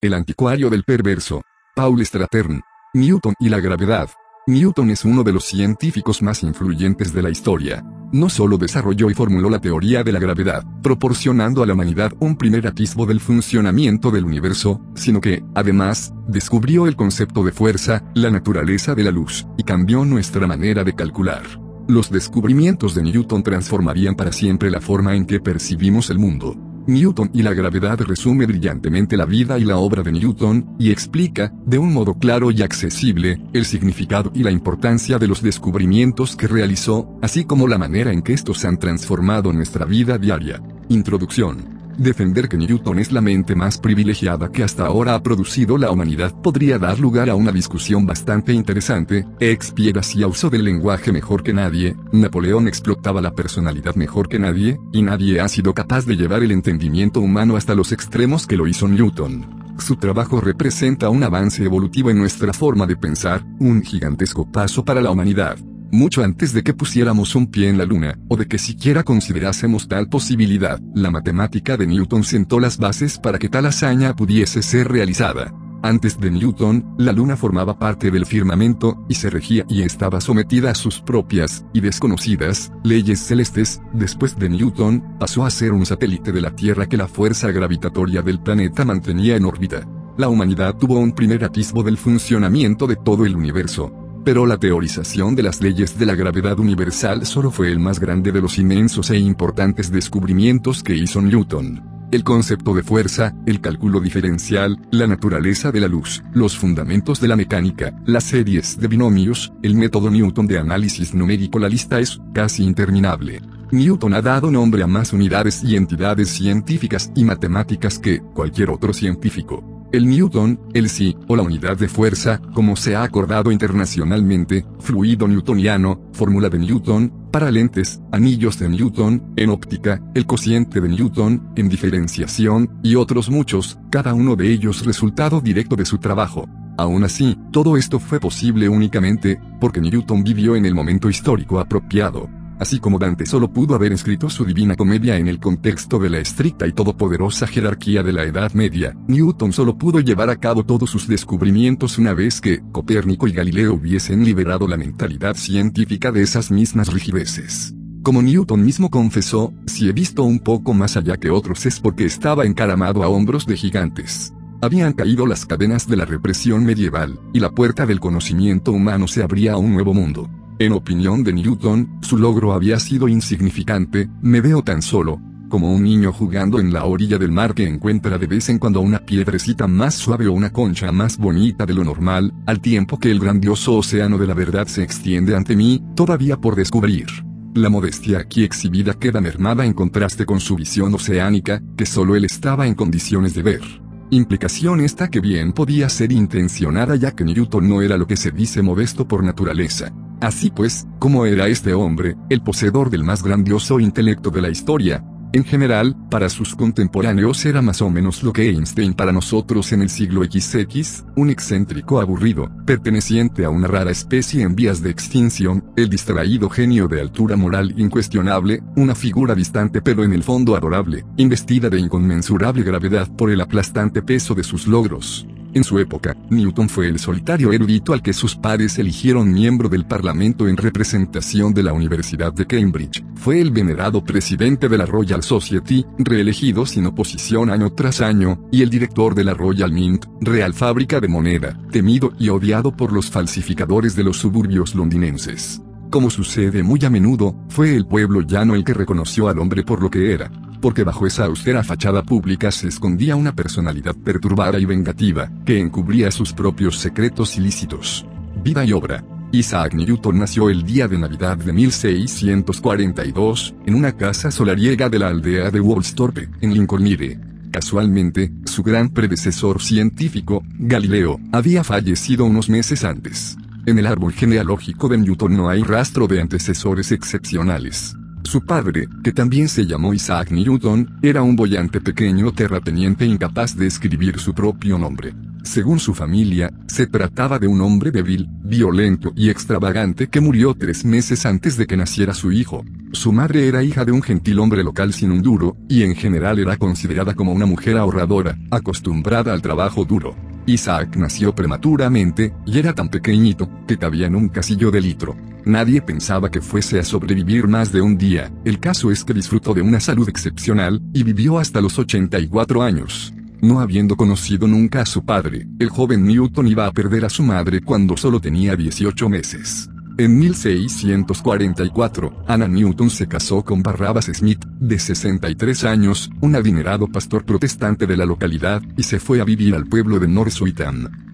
El anticuario del perverso. Paul Stratern. Newton y la gravedad. Newton es uno de los científicos más influyentes de la historia. No solo desarrolló y formuló la teoría de la gravedad, proporcionando a la humanidad un primer atisbo del funcionamiento del universo, sino que, además, descubrió el concepto de fuerza, la naturaleza de la luz, y cambió nuestra manera de calcular. Los descubrimientos de Newton transformarían para siempre la forma en que percibimos el mundo. Newton y la gravedad resume brillantemente la vida y la obra de Newton, y explica, de un modo claro y accesible, el significado y la importancia de los descubrimientos que realizó, así como la manera en que estos han transformado nuestra vida diaria. Introducción. Defender que Newton es la mente más privilegiada que hasta ahora ha producido la humanidad podría dar lugar a una discusión bastante interesante. Shakespeare hacía uso del lenguaje mejor que nadie, Napoleón explotaba la personalidad mejor que nadie, y nadie ha sido capaz de llevar el entendimiento humano hasta los extremos que lo hizo Newton. Su trabajo representa un avance evolutivo en nuestra forma de pensar, un gigantesco paso para la humanidad mucho antes de que pusiéramos un pie en la Luna, o de que siquiera considerásemos tal posibilidad, la matemática de Newton sentó las bases para que tal hazaña pudiese ser realizada. Antes de Newton, la Luna formaba parte del firmamento, y se regía y estaba sometida a sus propias, y desconocidas, leyes celestes, después de Newton, pasó a ser un satélite de la Tierra que la fuerza gravitatoria del planeta mantenía en órbita. La humanidad tuvo un primer atisbo del funcionamiento de todo el universo, pero la teorización de las leyes de la gravedad universal solo fue el más grande de los inmensos e importantes descubrimientos que hizo Newton. El concepto de fuerza, el cálculo diferencial, la naturaleza de la luz, los fundamentos de la mecánica, las series de binomios, el método Newton de análisis numérico la lista es casi interminable. Newton ha dado nombre a más unidades y entidades científicas y matemáticas que cualquier otro científico. El Newton, el sí, o la unidad de fuerza, como se ha acordado internacionalmente, fluido newtoniano, fórmula de Newton, para lentes, anillos de Newton, en óptica, el cociente de Newton, en diferenciación, y otros muchos, cada uno de ellos resultado directo de su trabajo. Aún así, todo esto fue posible únicamente, porque Newton vivió en el momento histórico apropiado. Así como Dante solo pudo haber escrito su Divina Comedia en el contexto de la estricta y todopoderosa jerarquía de la Edad Media, Newton solo pudo llevar a cabo todos sus descubrimientos una vez que Copérnico y Galileo hubiesen liberado la mentalidad científica de esas mismas rigideces. Como Newton mismo confesó, si he visto un poco más allá que otros es porque estaba encaramado a hombros de gigantes. Habían caído las cadenas de la represión medieval, y la puerta del conocimiento humano se abría a un nuevo mundo. En opinión de Newton, su logro había sido insignificante, me veo tan solo, como un niño jugando en la orilla del mar que encuentra de vez en cuando una piedrecita más suave o una concha más bonita de lo normal, al tiempo que el grandioso océano de la verdad se extiende ante mí, todavía por descubrir. La modestia aquí exhibida queda mermada en contraste con su visión oceánica, que solo él estaba en condiciones de ver. Implicación esta que bien podía ser intencionada ya que Newton no era lo que se dice modesto por naturaleza. Así pues, ¿cómo era este hombre, el poseedor del más grandioso intelecto de la historia? En general, para sus contemporáneos era más o menos lo que Einstein para nosotros en el siglo XX, un excéntrico aburrido, perteneciente a una rara especie en vías de extinción, el distraído genio de altura moral incuestionable, una figura distante pero en el fondo adorable, investida de inconmensurable gravedad por el aplastante peso de sus logros. En su época, Newton fue el solitario erudito al que sus padres eligieron miembro del Parlamento en representación de la Universidad de Cambridge. Fue el venerado presidente de la Royal Society, reelegido sin oposición año tras año, y el director de la Royal Mint, Real Fábrica de Moneda, temido y odiado por los falsificadores de los suburbios londinenses. Como sucede muy a menudo, fue el pueblo llano el que reconoció al hombre por lo que era, porque bajo esa austera fachada pública se escondía una personalidad perturbada y vengativa, que encubría sus propios secretos ilícitos. Vida y obra. Isaac Newton nació el día de Navidad de 1642, en una casa solariega de la aldea de Woolsthorpe, en Lincolnshire. Casualmente, su gran predecesor científico, Galileo, había fallecido unos meses antes. En el árbol genealógico de Newton no hay rastro de antecesores excepcionales. Su padre, que también se llamó Isaac Newton, era un boyante pequeño terrateniente incapaz de escribir su propio nombre. Según su familia, se trataba de un hombre débil, violento y extravagante que murió tres meses antes de que naciera su hijo. Su madre era hija de un gentil hombre local sin un duro, y en general era considerada como una mujer ahorradora, acostumbrada al trabajo duro. Isaac nació prematuramente, y era tan pequeñito, que cabía en un casillo de litro. Nadie pensaba que fuese a sobrevivir más de un día, el caso es que disfrutó de una salud excepcional, y vivió hasta los 84 años. No habiendo conocido nunca a su padre, el joven Newton iba a perder a su madre cuando solo tenía 18 meses. En 1644, Anna Newton se casó con Barrabas Smith, de 63 años, un adinerado pastor protestante de la localidad, y se fue a vivir al pueblo de North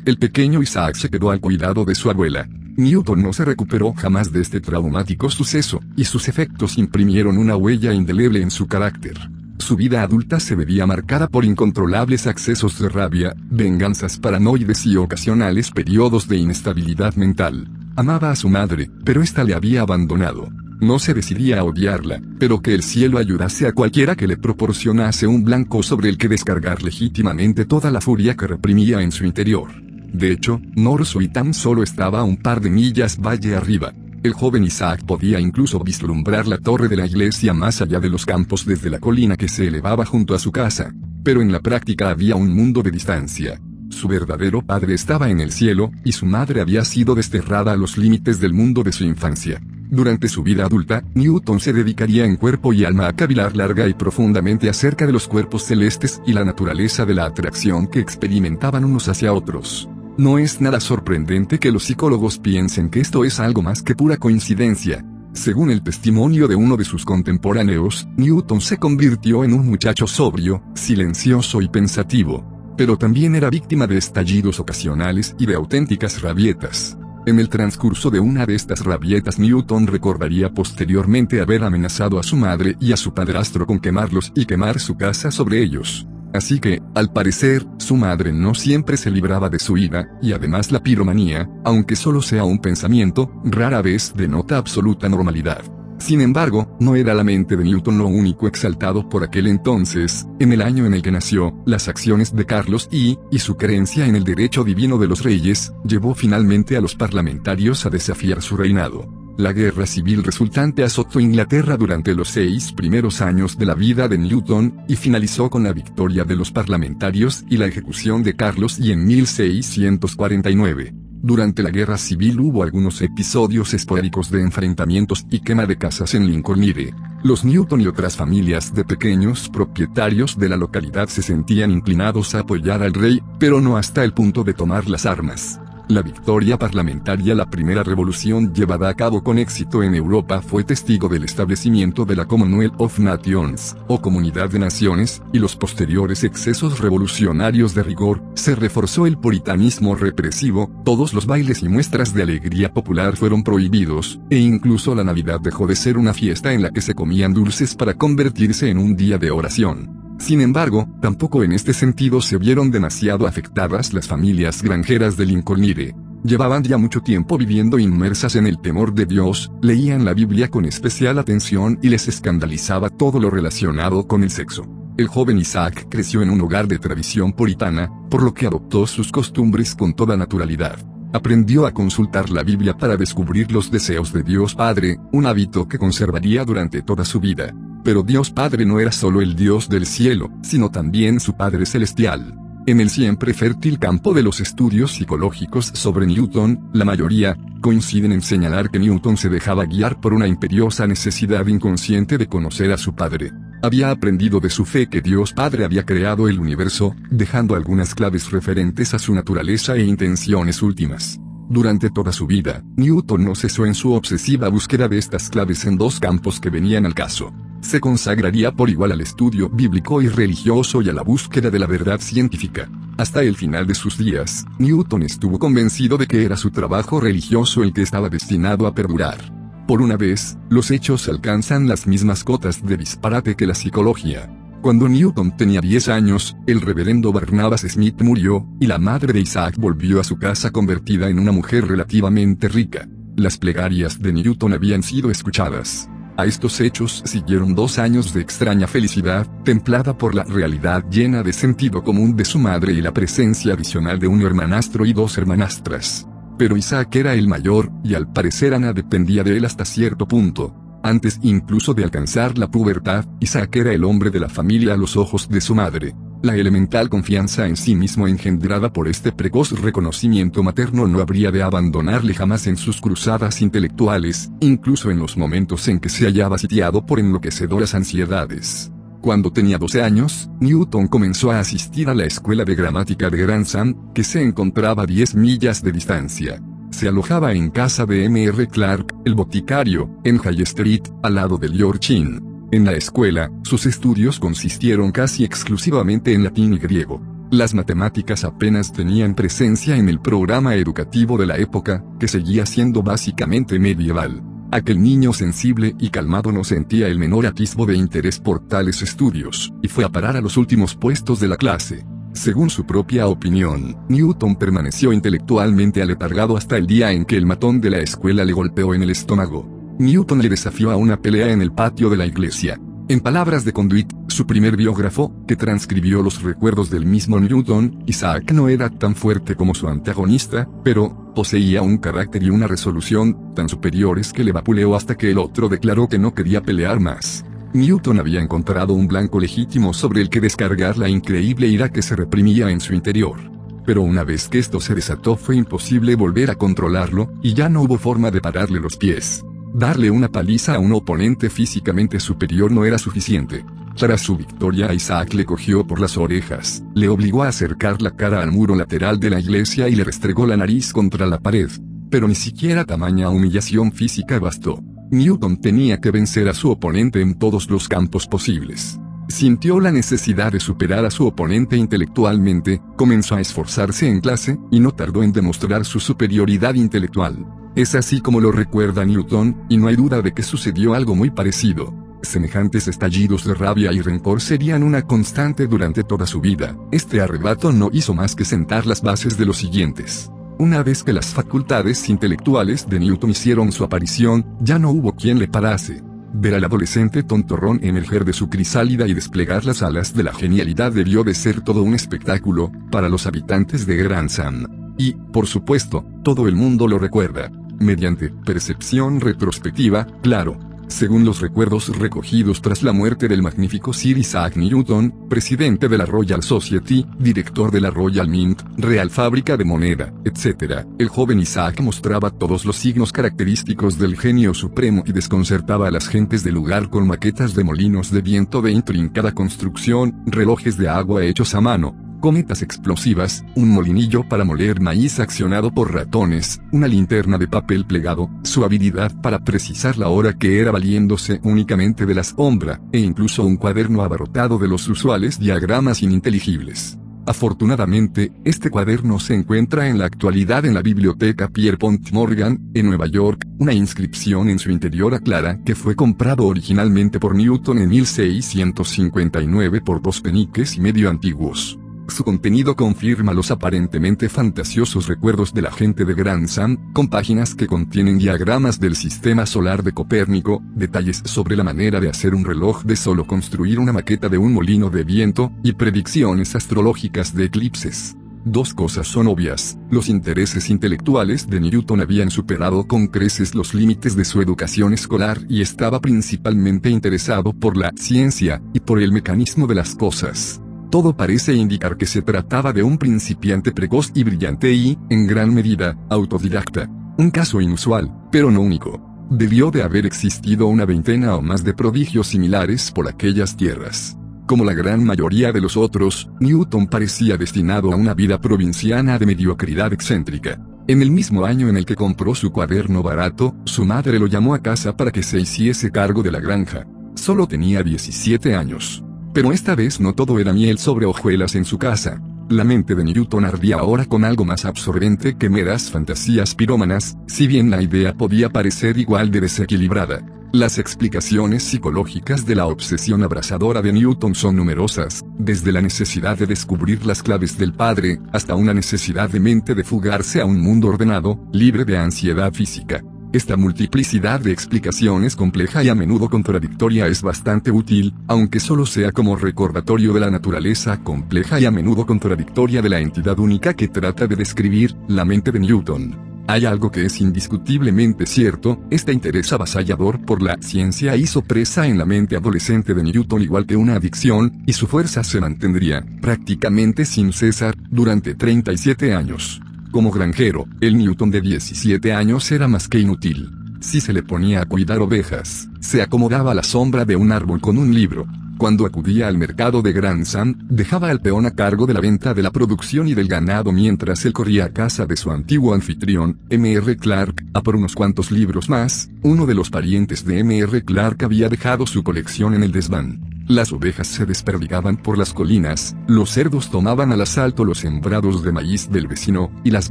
El pequeño Isaac se quedó al cuidado de su abuela. Newton no se recuperó jamás de este traumático suceso, y sus efectos imprimieron una huella indeleble en su carácter. Su vida adulta se veía marcada por incontrolables accesos de rabia, venganzas paranoides y ocasionales periodos de inestabilidad mental. Amaba a su madre, pero ésta le había abandonado. No se decidía a odiarla, pero que el cielo ayudase a cualquiera que le proporcionase un blanco sobre el que descargar legítimamente toda la furia que reprimía en su interior. De hecho, Norsuitam solo estaba a un par de millas valle arriba, el joven Isaac podía incluso vislumbrar la torre de la iglesia más allá de los campos desde la colina que se elevaba junto a su casa. Pero en la práctica había un mundo de distancia. Su verdadero padre estaba en el cielo, y su madre había sido desterrada a los límites del mundo de su infancia. Durante su vida adulta, Newton se dedicaría en cuerpo y alma a cavilar larga y profundamente acerca de los cuerpos celestes y la naturaleza de la atracción que experimentaban unos hacia otros. No es nada sorprendente que los psicólogos piensen que esto es algo más que pura coincidencia. Según el testimonio de uno de sus contemporáneos, Newton se convirtió en un muchacho sobrio, silencioso y pensativo. Pero también era víctima de estallidos ocasionales y de auténticas rabietas. En el transcurso de una de estas rabietas Newton recordaría posteriormente haber amenazado a su madre y a su padrastro con quemarlos y quemar su casa sobre ellos. Así que, al parecer, su madre no siempre se libraba de su ira, y además la piromanía, aunque solo sea un pensamiento, rara vez denota absoluta normalidad. Sin embargo, no era la mente de Newton lo único exaltado por aquel entonces, en el año en el que nació, las acciones de Carlos I, y su creencia en el derecho divino de los reyes, llevó finalmente a los parlamentarios a desafiar su reinado. La guerra civil resultante azotó Inglaterra durante los seis primeros años de la vida de Newton, y finalizó con la victoria de los parlamentarios y la ejecución de Carlos y en 1649. Durante la guerra civil hubo algunos episodios esporádicos de enfrentamientos y quema de casas en Lincolnshire. Los Newton y otras familias de pequeños propietarios de la localidad se sentían inclinados a apoyar al rey, pero no hasta el punto de tomar las armas. La victoria parlamentaria La primera revolución llevada a cabo con éxito en Europa fue testigo del establecimiento de la Commonwealth of Nations, o Comunidad de Naciones, y los posteriores excesos revolucionarios de rigor, se reforzó el puritanismo represivo, todos los bailes y muestras de alegría popular fueron prohibidos, e incluso la Navidad dejó de ser una fiesta en la que se comían dulces para convertirse en un día de oración. Sin embargo, tampoco en este sentido se vieron demasiado afectadas las familias granjeras de Lincolnshire. Llevaban ya mucho tiempo viviendo inmersas en el temor de Dios, leían la Biblia con especial atención y les escandalizaba todo lo relacionado con el sexo. El joven Isaac creció en un hogar de tradición puritana, por lo que adoptó sus costumbres con toda naturalidad. Aprendió a consultar la Biblia para descubrir los deseos de Dios Padre, un hábito que conservaría durante toda su vida. Pero Dios Padre no era solo el Dios del cielo, sino también su Padre Celestial. En el siempre fértil campo de los estudios psicológicos sobre Newton, la mayoría, coinciden en señalar que Newton se dejaba guiar por una imperiosa necesidad inconsciente de conocer a su padre. Había aprendido de su fe que Dios Padre había creado el universo, dejando algunas claves referentes a su naturaleza e intenciones últimas. Durante toda su vida, Newton no cesó en su obsesiva búsqueda de estas claves en dos campos que venían al caso se consagraría por igual al estudio bíblico y religioso y a la búsqueda de la verdad científica. Hasta el final de sus días, Newton estuvo convencido de que era su trabajo religioso el que estaba destinado a perdurar. Por una vez, los hechos alcanzan las mismas cotas de disparate que la psicología. Cuando Newton tenía 10 años, el reverendo Barnabas Smith murió, y la madre de Isaac volvió a su casa convertida en una mujer relativamente rica. Las plegarias de Newton habían sido escuchadas. A estos hechos siguieron dos años de extraña felicidad, templada por la realidad llena de sentido común de su madre y la presencia adicional de un hermanastro y dos hermanastras. Pero Isaac era el mayor, y al parecer Ana dependía de él hasta cierto punto. Antes incluso de alcanzar la pubertad, Isaac era el hombre de la familia a los ojos de su madre. La elemental confianza en sí mismo engendrada por este precoz reconocimiento materno no habría de abandonarle jamás en sus cruzadas intelectuales, incluso en los momentos en que se hallaba sitiado por enloquecedoras ansiedades. Cuando tenía 12 años, Newton comenzó a asistir a la escuela de gramática de Grantham, que se encontraba a 10 millas de distancia. Se alojaba en casa de M. R. Clark, el boticario, en High Street, al lado del Yorkshire. En la escuela, sus estudios consistieron casi exclusivamente en latín y griego. Las matemáticas apenas tenían presencia en el programa educativo de la época, que seguía siendo básicamente medieval. Aquel niño sensible y calmado no sentía el menor atisbo de interés por tales estudios, y fue a parar a los últimos puestos de la clase. Según su propia opinión, Newton permaneció intelectualmente aletargado hasta el día en que el matón de la escuela le golpeó en el estómago. Newton le desafió a una pelea en el patio de la iglesia. En palabras de Conduit, su primer biógrafo, que transcribió los recuerdos del mismo Newton, Isaac no era tan fuerte como su antagonista, pero, poseía un carácter y una resolución, tan superiores que le vapuleó hasta que el otro declaró que no quería pelear más. Newton había encontrado un blanco legítimo sobre el que descargar la increíble ira que se reprimía en su interior. Pero una vez que esto se desató fue imposible volver a controlarlo, y ya no hubo forma de pararle los pies. Darle una paliza a un oponente físicamente superior no era suficiente. Tras su victoria Isaac le cogió por las orejas, le obligó a acercar la cara al muro lateral de la iglesia y le restregó la nariz contra la pared. Pero ni siquiera tamaña humillación física bastó. Newton tenía que vencer a su oponente en todos los campos posibles. Sintió la necesidad de superar a su oponente intelectualmente, comenzó a esforzarse en clase, y no tardó en demostrar su superioridad intelectual. Es así como lo recuerda Newton, y no hay duda de que sucedió algo muy parecido. Semejantes estallidos de rabia y rencor serían una constante durante toda su vida. Este arrebato no hizo más que sentar las bases de los siguientes. Una vez que las facultades intelectuales de Newton hicieron su aparición, ya no hubo quien le parase. Ver al adolescente tontorrón emerger de su crisálida y desplegar las alas de la genialidad debió de ser todo un espectáculo, para los habitantes de Grantham. Y, por supuesto, todo el mundo lo recuerda mediante percepción retrospectiva, claro. Según los recuerdos recogidos tras la muerte del magnífico Sir Isaac Newton, presidente de la Royal Society, director de la Royal Mint, Real Fábrica de Moneda, etc., el joven Isaac mostraba todos los signos característicos del genio supremo y desconcertaba a las gentes del lugar con maquetas de molinos de viento de intrincada construcción, relojes de agua hechos a mano, cometas explosivas, un molinillo para moler maíz accionado por ratones, una linterna de papel plegado, su habilidad para precisar la hora que era valiéndose únicamente de la sombra, e incluso un cuaderno abarrotado de los usuales diagramas ininteligibles. Afortunadamente, este cuaderno se encuentra en la actualidad en la biblioteca Pierpont Morgan, en Nueva York, una inscripción en su interior aclara que fue comprado originalmente por Newton en 1659 por dos peniques y medio antiguos. Su contenido confirma los aparentemente fantasiosos recuerdos de la gente de Grantham, con páginas que contienen diagramas del sistema solar de Copérnico, detalles sobre la manera de hacer un reloj de solo construir una maqueta de un molino de viento, y predicciones astrológicas de eclipses. Dos cosas son obvias, los intereses intelectuales de Newton habían superado con creces los límites de su educación escolar y estaba principalmente interesado por la ciencia, y por el mecanismo de las cosas. Todo parece indicar que se trataba de un principiante precoz y brillante y, en gran medida, autodidacta. Un caso inusual, pero no único. Debió de haber existido una veintena o más de prodigios similares por aquellas tierras. Como la gran mayoría de los otros, Newton parecía destinado a una vida provinciana de mediocridad excéntrica. En el mismo año en el que compró su cuaderno barato, su madre lo llamó a casa para que se hiciese cargo de la granja. Solo tenía 17 años. Pero esta vez no todo era miel sobre hojuelas en su casa. La mente de Newton ardía ahora con algo más absorbente que meras fantasías pirómanas, si bien la idea podía parecer igual de desequilibrada. Las explicaciones psicológicas de la obsesión abrasadora de Newton son numerosas, desde la necesidad de descubrir las claves del padre, hasta una necesidad de mente de fugarse a un mundo ordenado, libre de ansiedad física. Esta multiplicidad de explicaciones compleja y a menudo contradictoria es bastante útil, aunque solo sea como recordatorio de la naturaleza compleja y a menudo contradictoria de la entidad única que trata de describir la mente de Newton. Hay algo que es indiscutiblemente cierto, este interés avasallador por la ciencia hizo presa en la mente adolescente de Newton igual que una adicción, y su fuerza se mantendría, prácticamente sin cesar, durante 37 años. Como granjero, el Newton de 17 años era más que inútil. Si se le ponía a cuidar ovejas, se acomodaba a la sombra de un árbol con un libro, cuando acudía al mercado de Grand Sam, dejaba al peón a cargo de la venta de la producción y del ganado mientras él corría a casa de su antiguo anfitrión, M.R. Clark, a por unos cuantos libros más, uno de los parientes de M.R. Clark había dejado su colección en el desván. Las ovejas se desperdigaban por las colinas, los cerdos tomaban al asalto los sembrados de maíz del vecino, y las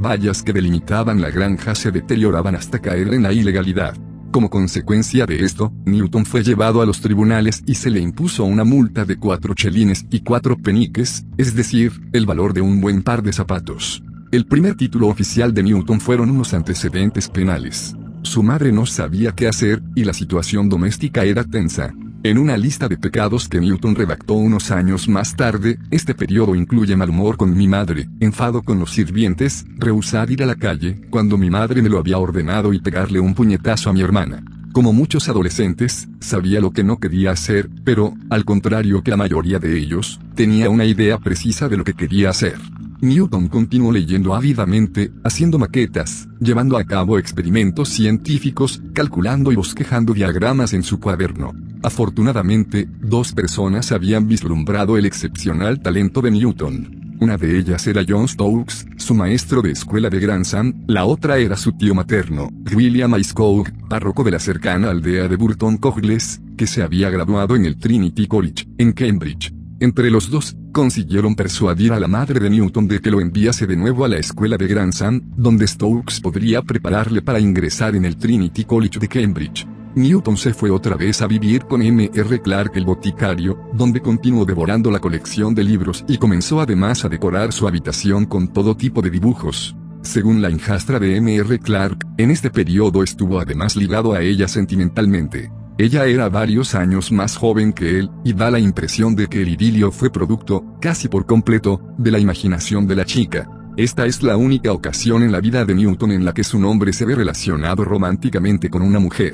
vallas que delimitaban la granja se deterioraban hasta caer en la ilegalidad. Como consecuencia de esto, Newton fue llevado a los tribunales y se le impuso una multa de cuatro chelines y cuatro peniques, es decir, el valor de un buen par de zapatos. El primer título oficial de Newton fueron unos antecedentes penales. Su madre no sabía qué hacer, y la situación doméstica era tensa. En una lista de pecados que Newton redactó unos años más tarde, este periodo incluye mal humor con mi madre, enfado con los sirvientes, rehusar ir a la calle, cuando mi madre me lo había ordenado y pegarle un puñetazo a mi hermana. Como muchos adolescentes, sabía lo que no quería hacer, pero, al contrario que la mayoría de ellos, tenía una idea precisa de lo que quería hacer. Newton continuó leyendo ávidamente, haciendo maquetas, llevando a cabo experimentos científicos, calculando y bosquejando diagramas en su cuaderno. Afortunadamente, dos personas habían vislumbrado el excepcional talento de Newton. Una de ellas era John Stokes, su maestro de escuela de Grantham, la otra era su tío materno, William Iskog, párroco de la cercana aldea de Burton Cogles, que se había graduado en el Trinity College, en Cambridge. Entre los dos, consiguieron persuadir a la madre de Newton de que lo enviase de nuevo a la escuela de Grantham, donde Stokes podría prepararle para ingresar en el Trinity College de Cambridge. Newton se fue otra vez a vivir con M. R. Clark el boticario, donde continuó devorando la colección de libros y comenzó además a decorar su habitación con todo tipo de dibujos. Según la hijastra de M. R. Clark, en este periodo estuvo además ligado a ella sentimentalmente. Ella era varios años más joven que él, y da la impresión de que el idilio fue producto, casi por completo, de la imaginación de la chica. Esta es la única ocasión en la vida de Newton en la que su nombre se ve relacionado románticamente con una mujer.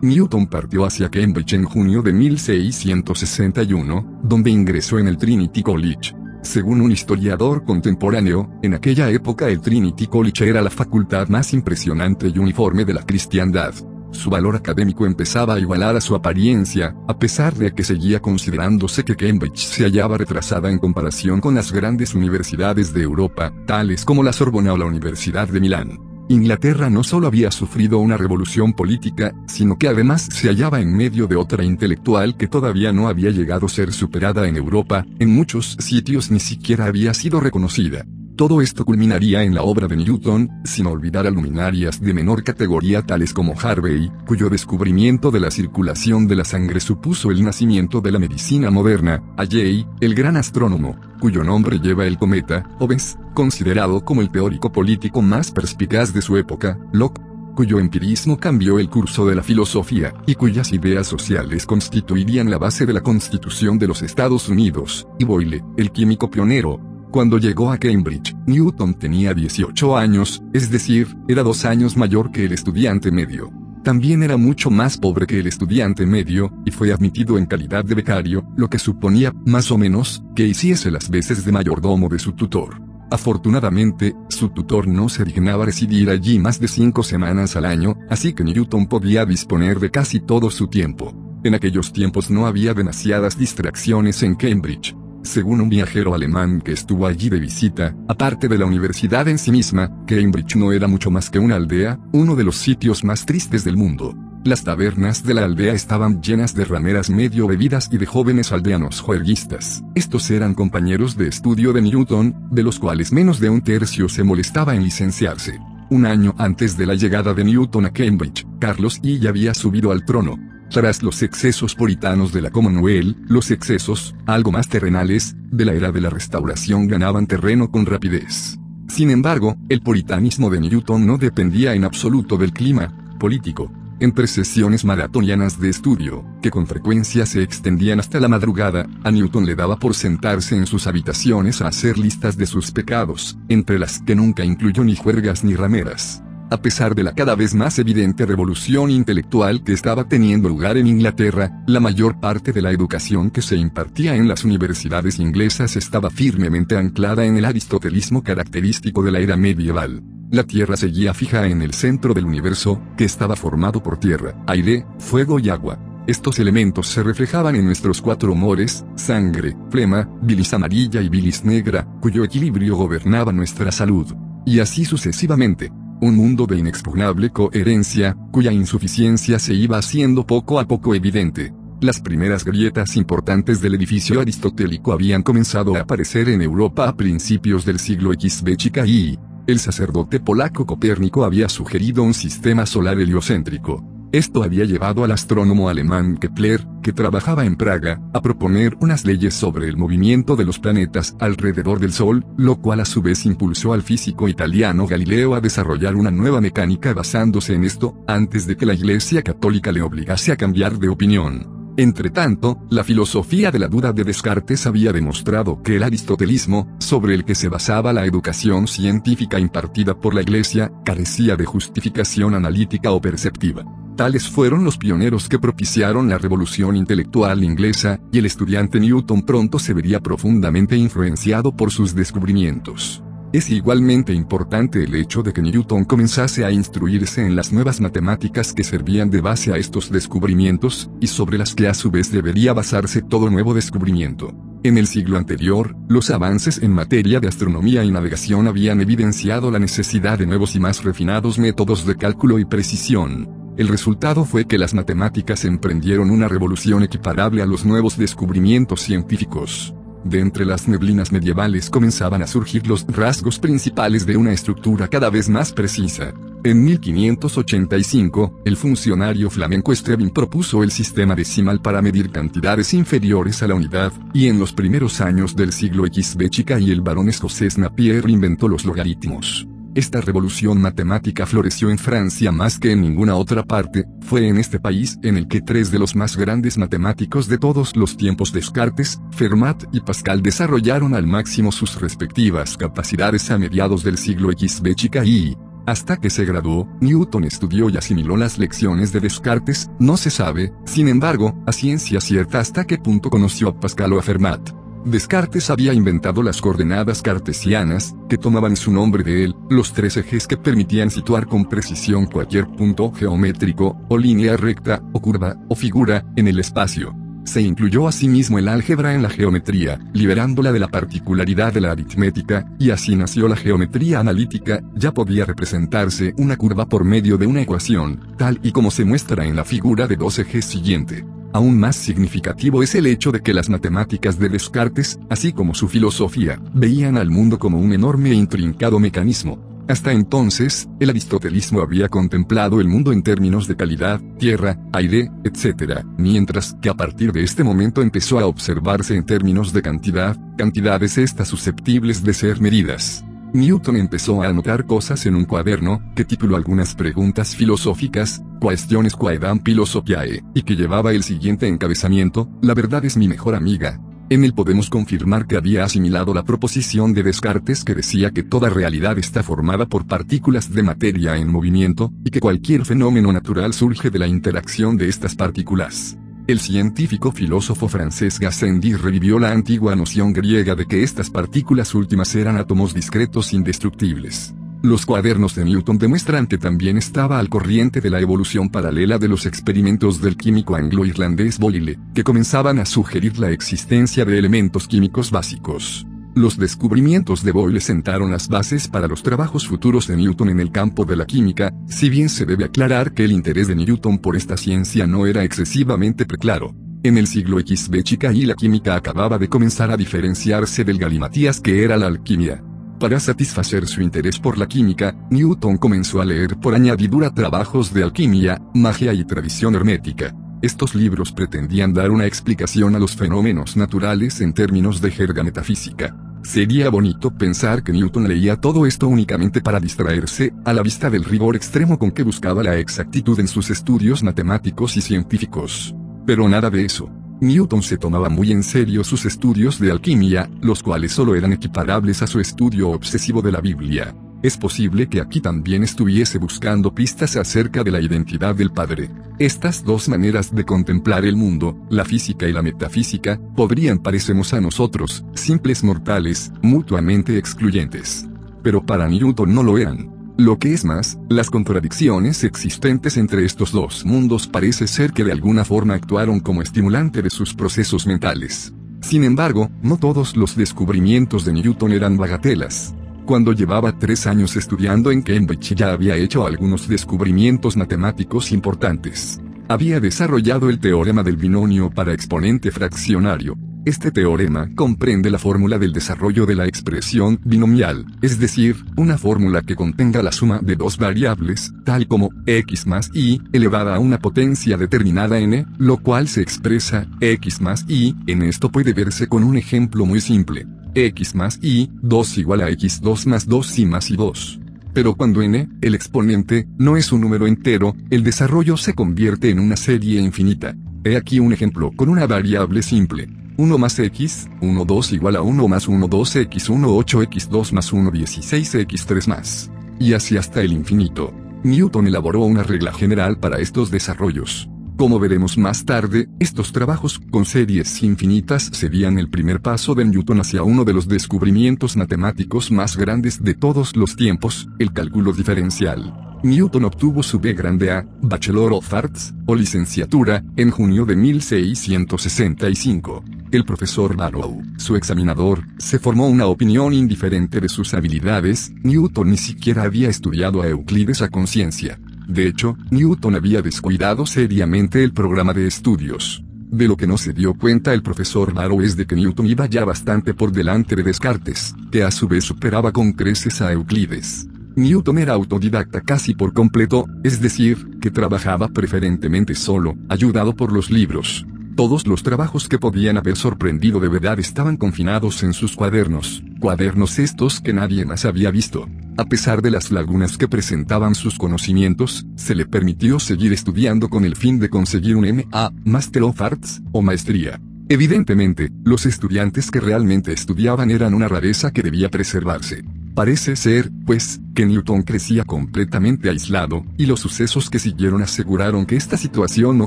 Newton partió hacia Cambridge en junio de 1661, donde ingresó en el Trinity College. Según un historiador contemporáneo, en aquella época el Trinity College era la facultad más impresionante y uniforme de la cristiandad. Su valor académico empezaba a igualar a su apariencia, a pesar de que seguía considerándose que Cambridge se hallaba retrasada en comparación con las grandes universidades de Europa, tales como la Sorbona o la Universidad de Milán. Inglaterra no solo había sufrido una revolución política, sino que además se hallaba en medio de otra intelectual que todavía no había llegado a ser superada en Europa, en muchos sitios ni siquiera había sido reconocida. Todo esto culminaría en la obra de Newton, sin olvidar a luminarias de menor categoría tales como Harvey, cuyo descubrimiento de la circulación de la sangre supuso el nacimiento de la medicina moderna, a Jay, el gran astrónomo, cuyo nombre lleva el cometa, Oves, considerado como el teórico político más perspicaz de su época, Locke, cuyo empirismo cambió el curso de la filosofía, y cuyas ideas sociales constituirían la base de la Constitución de los Estados Unidos, y Boyle, el químico pionero, cuando llegó a Cambridge, Newton tenía 18 años, es decir, era dos años mayor que el estudiante medio. También era mucho más pobre que el estudiante medio, y fue admitido en calidad de becario, lo que suponía, más o menos, que hiciese las veces de mayordomo de su tutor. Afortunadamente, su tutor no se dignaba residir allí más de cinco semanas al año, así que Newton podía disponer de casi todo su tiempo. En aquellos tiempos no había demasiadas distracciones en Cambridge. Según un viajero alemán que estuvo allí de visita, aparte de la universidad en sí misma, Cambridge no era mucho más que una aldea, uno de los sitios más tristes del mundo. Las tabernas de la aldea estaban llenas de rameras medio bebidas y de jóvenes aldeanos juerguistas. Estos eran compañeros de estudio de Newton, de los cuales menos de un tercio se molestaba en licenciarse. Un año antes de la llegada de Newton a Cambridge, Carlos I había subido al trono, tras los excesos puritanos de la Commonwealth, los excesos, algo más terrenales, de la era de la restauración ganaban terreno con rapidez. Sin embargo, el puritanismo de Newton no dependía en absoluto del clima, político. Entre sesiones maratonianas de estudio, que con frecuencia se extendían hasta la madrugada, a Newton le daba por sentarse en sus habitaciones a hacer listas de sus pecados, entre las que nunca incluyó ni juergas ni rameras a pesar de la cada vez más evidente revolución intelectual que estaba teniendo lugar en Inglaterra, la mayor parte de la educación que se impartía en las universidades inglesas estaba firmemente anclada en el aristotelismo característico de la era medieval. La Tierra seguía fija en el centro del universo, que estaba formado por tierra, aire, fuego y agua. Estos elementos se reflejaban en nuestros cuatro humores, sangre, flema, bilis amarilla y bilis negra, cuyo equilibrio gobernaba nuestra salud. Y así sucesivamente un mundo de inexpugnable coherencia, cuya insuficiencia se iba haciendo poco a poco evidente. Las primeras grietas importantes del edificio aristotélico habían comenzado a aparecer en Europa a principios del siglo y el sacerdote polaco Copérnico había sugerido un sistema solar heliocéntrico. Esto había llevado al astrónomo alemán Kepler, que trabajaba en Praga, a proponer unas leyes sobre el movimiento de los planetas alrededor del Sol, lo cual a su vez impulsó al físico italiano Galileo a desarrollar una nueva mecánica basándose en esto, antes de que la Iglesia católica le obligase a cambiar de opinión. Entretanto, la filosofía de la duda de Descartes había demostrado que el aristotelismo, sobre el que se basaba la educación científica impartida por la Iglesia, carecía de justificación analítica o perceptiva. Tales fueron los pioneros que propiciaron la revolución intelectual inglesa, y el estudiante Newton pronto se vería profundamente influenciado por sus descubrimientos. Es igualmente importante el hecho de que Newton comenzase a instruirse en las nuevas matemáticas que servían de base a estos descubrimientos, y sobre las que a su vez debería basarse todo nuevo descubrimiento. En el siglo anterior, los avances en materia de astronomía y navegación habían evidenciado la necesidad de nuevos y más refinados métodos de cálculo y precisión. El resultado fue que las matemáticas emprendieron una revolución equiparable a los nuevos descubrimientos científicos. De entre las neblinas medievales comenzaban a surgir los rasgos principales de una estructura cada vez más precisa. En 1585, el funcionario flamenco Strebin propuso el sistema decimal para medir cantidades inferiores a la unidad, y en los primeros años del siglo Chica y el barón escocés Napier inventó los logaritmos. Esta revolución matemática floreció en Francia más que en ninguna otra parte, fue en este país en el que tres de los más grandes matemáticos de todos los tiempos Descartes, Fermat y Pascal desarrollaron al máximo sus respectivas capacidades a mediados del siglo XV chica y, hasta que se graduó, Newton estudió y asimiló las lecciones de Descartes, no se sabe, sin embargo, a ciencia cierta hasta qué punto conoció a Pascal o a Fermat. Descartes había inventado las coordenadas cartesianas, que tomaban su nombre de él, los tres ejes que permitían situar con precisión cualquier punto geométrico, o línea recta, o curva, o figura, en el espacio. Se incluyó asimismo el álgebra en la geometría, liberándola de la particularidad de la aritmética, y así nació la geometría analítica, ya podía representarse una curva por medio de una ecuación, tal y como se muestra en la figura de dos ejes siguiente. Aún más significativo es el hecho de que las matemáticas de Descartes, así como su filosofía, veían al mundo como un enorme e intrincado mecanismo. Hasta entonces, el aristotelismo había contemplado el mundo en términos de calidad, tierra, aire, etc., mientras que a partir de este momento empezó a observarse en términos de cantidad, cantidades estas susceptibles de ser medidas. Newton empezó a anotar cosas en un cuaderno, que tituló algunas preguntas filosóficas, Cuestiones Quaedam Philosophiae, y que llevaba el siguiente encabezamiento, La verdad es mi mejor amiga. En él podemos confirmar que había asimilado la proposición de Descartes que decía que toda realidad está formada por partículas de materia en movimiento, y que cualquier fenómeno natural surge de la interacción de estas partículas. El científico filósofo francés Gassendi revivió la antigua noción griega de que estas partículas últimas eran átomos discretos indestructibles. Los cuadernos de Newton demuestran que también estaba al corriente de la evolución paralela de los experimentos del químico anglo-irlandés Boyle, que comenzaban a sugerir la existencia de elementos químicos básicos. Los descubrimientos de Boyle sentaron las bases para los trabajos futuros de Newton en el campo de la química, si bien se debe aclarar que el interés de Newton por esta ciencia no era excesivamente preclaro. En el siglo XV chica y la química acababa de comenzar a diferenciarse del galimatías que era la alquimia. Para satisfacer su interés por la química, Newton comenzó a leer por añadidura trabajos de alquimia, magia y tradición hermética. Estos libros pretendían dar una explicación a los fenómenos naturales en términos de jerga metafísica. Sería bonito pensar que Newton leía todo esto únicamente para distraerse, a la vista del rigor extremo con que buscaba la exactitud en sus estudios matemáticos y científicos. Pero nada de eso. Newton se tomaba muy en serio sus estudios de alquimia, los cuales solo eran equiparables a su estudio obsesivo de la Biblia. Es posible que aquí también estuviese buscando pistas acerca de la identidad del Padre. Estas dos maneras de contemplar el mundo, la física y la metafísica, podrían parecernos a nosotros, simples mortales, mutuamente excluyentes. Pero para Newton no lo eran. Lo que es más, las contradicciones existentes entre estos dos mundos parece ser que de alguna forma actuaron como estimulante de sus procesos mentales. Sin embargo, no todos los descubrimientos de Newton eran bagatelas. Cuando llevaba tres años estudiando en Cambridge ya había hecho algunos descubrimientos matemáticos importantes. Había desarrollado el teorema del binomio para exponente fraccionario. Este teorema comprende la fórmula del desarrollo de la expresión binomial, es decir, una fórmula que contenga la suma de dos variables, tal como x más y, elevada a una potencia determinada n, lo cual se expresa x más y, en esto puede verse con un ejemplo muy simple x más y, 2 igual a x2 más 2 y más y 2. Pero cuando n, el exponente, no es un número entero, el desarrollo se convierte en una serie infinita. He aquí un ejemplo con una variable simple. 1 más x, 1 2 igual a 1 más 1 2 x 1 8 x 2 más 1 16 x 3 más. Y así hasta el infinito. Newton elaboró una regla general para estos desarrollos. Como veremos más tarde, estos trabajos con series infinitas serían el primer paso de Newton hacia uno de los descubrimientos matemáticos más grandes de todos los tiempos, el cálculo diferencial. Newton obtuvo su B grande A, Bachelor of Arts, o licenciatura, en junio de 1665. El profesor Barrow, su examinador, se formó una opinión indiferente de sus habilidades, Newton ni siquiera había estudiado a Euclides a conciencia. De hecho, Newton había descuidado seriamente el programa de estudios. De lo que no se dio cuenta el profesor Barrow es de que Newton iba ya bastante por delante de Descartes, que a su vez superaba con creces a Euclides. Newton era autodidacta casi por completo, es decir, que trabajaba preferentemente solo, ayudado por los libros. Todos los trabajos que podían haber sorprendido de verdad estaban confinados en sus cuadernos, cuadernos estos que nadie más había visto. A pesar de las lagunas que presentaban sus conocimientos, se le permitió seguir estudiando con el fin de conseguir un MA, Master of Arts, o maestría. Evidentemente, los estudiantes que realmente estudiaban eran una rareza que debía preservarse. Parece ser, pues, que Newton crecía completamente aislado, y los sucesos que siguieron aseguraron que esta situación no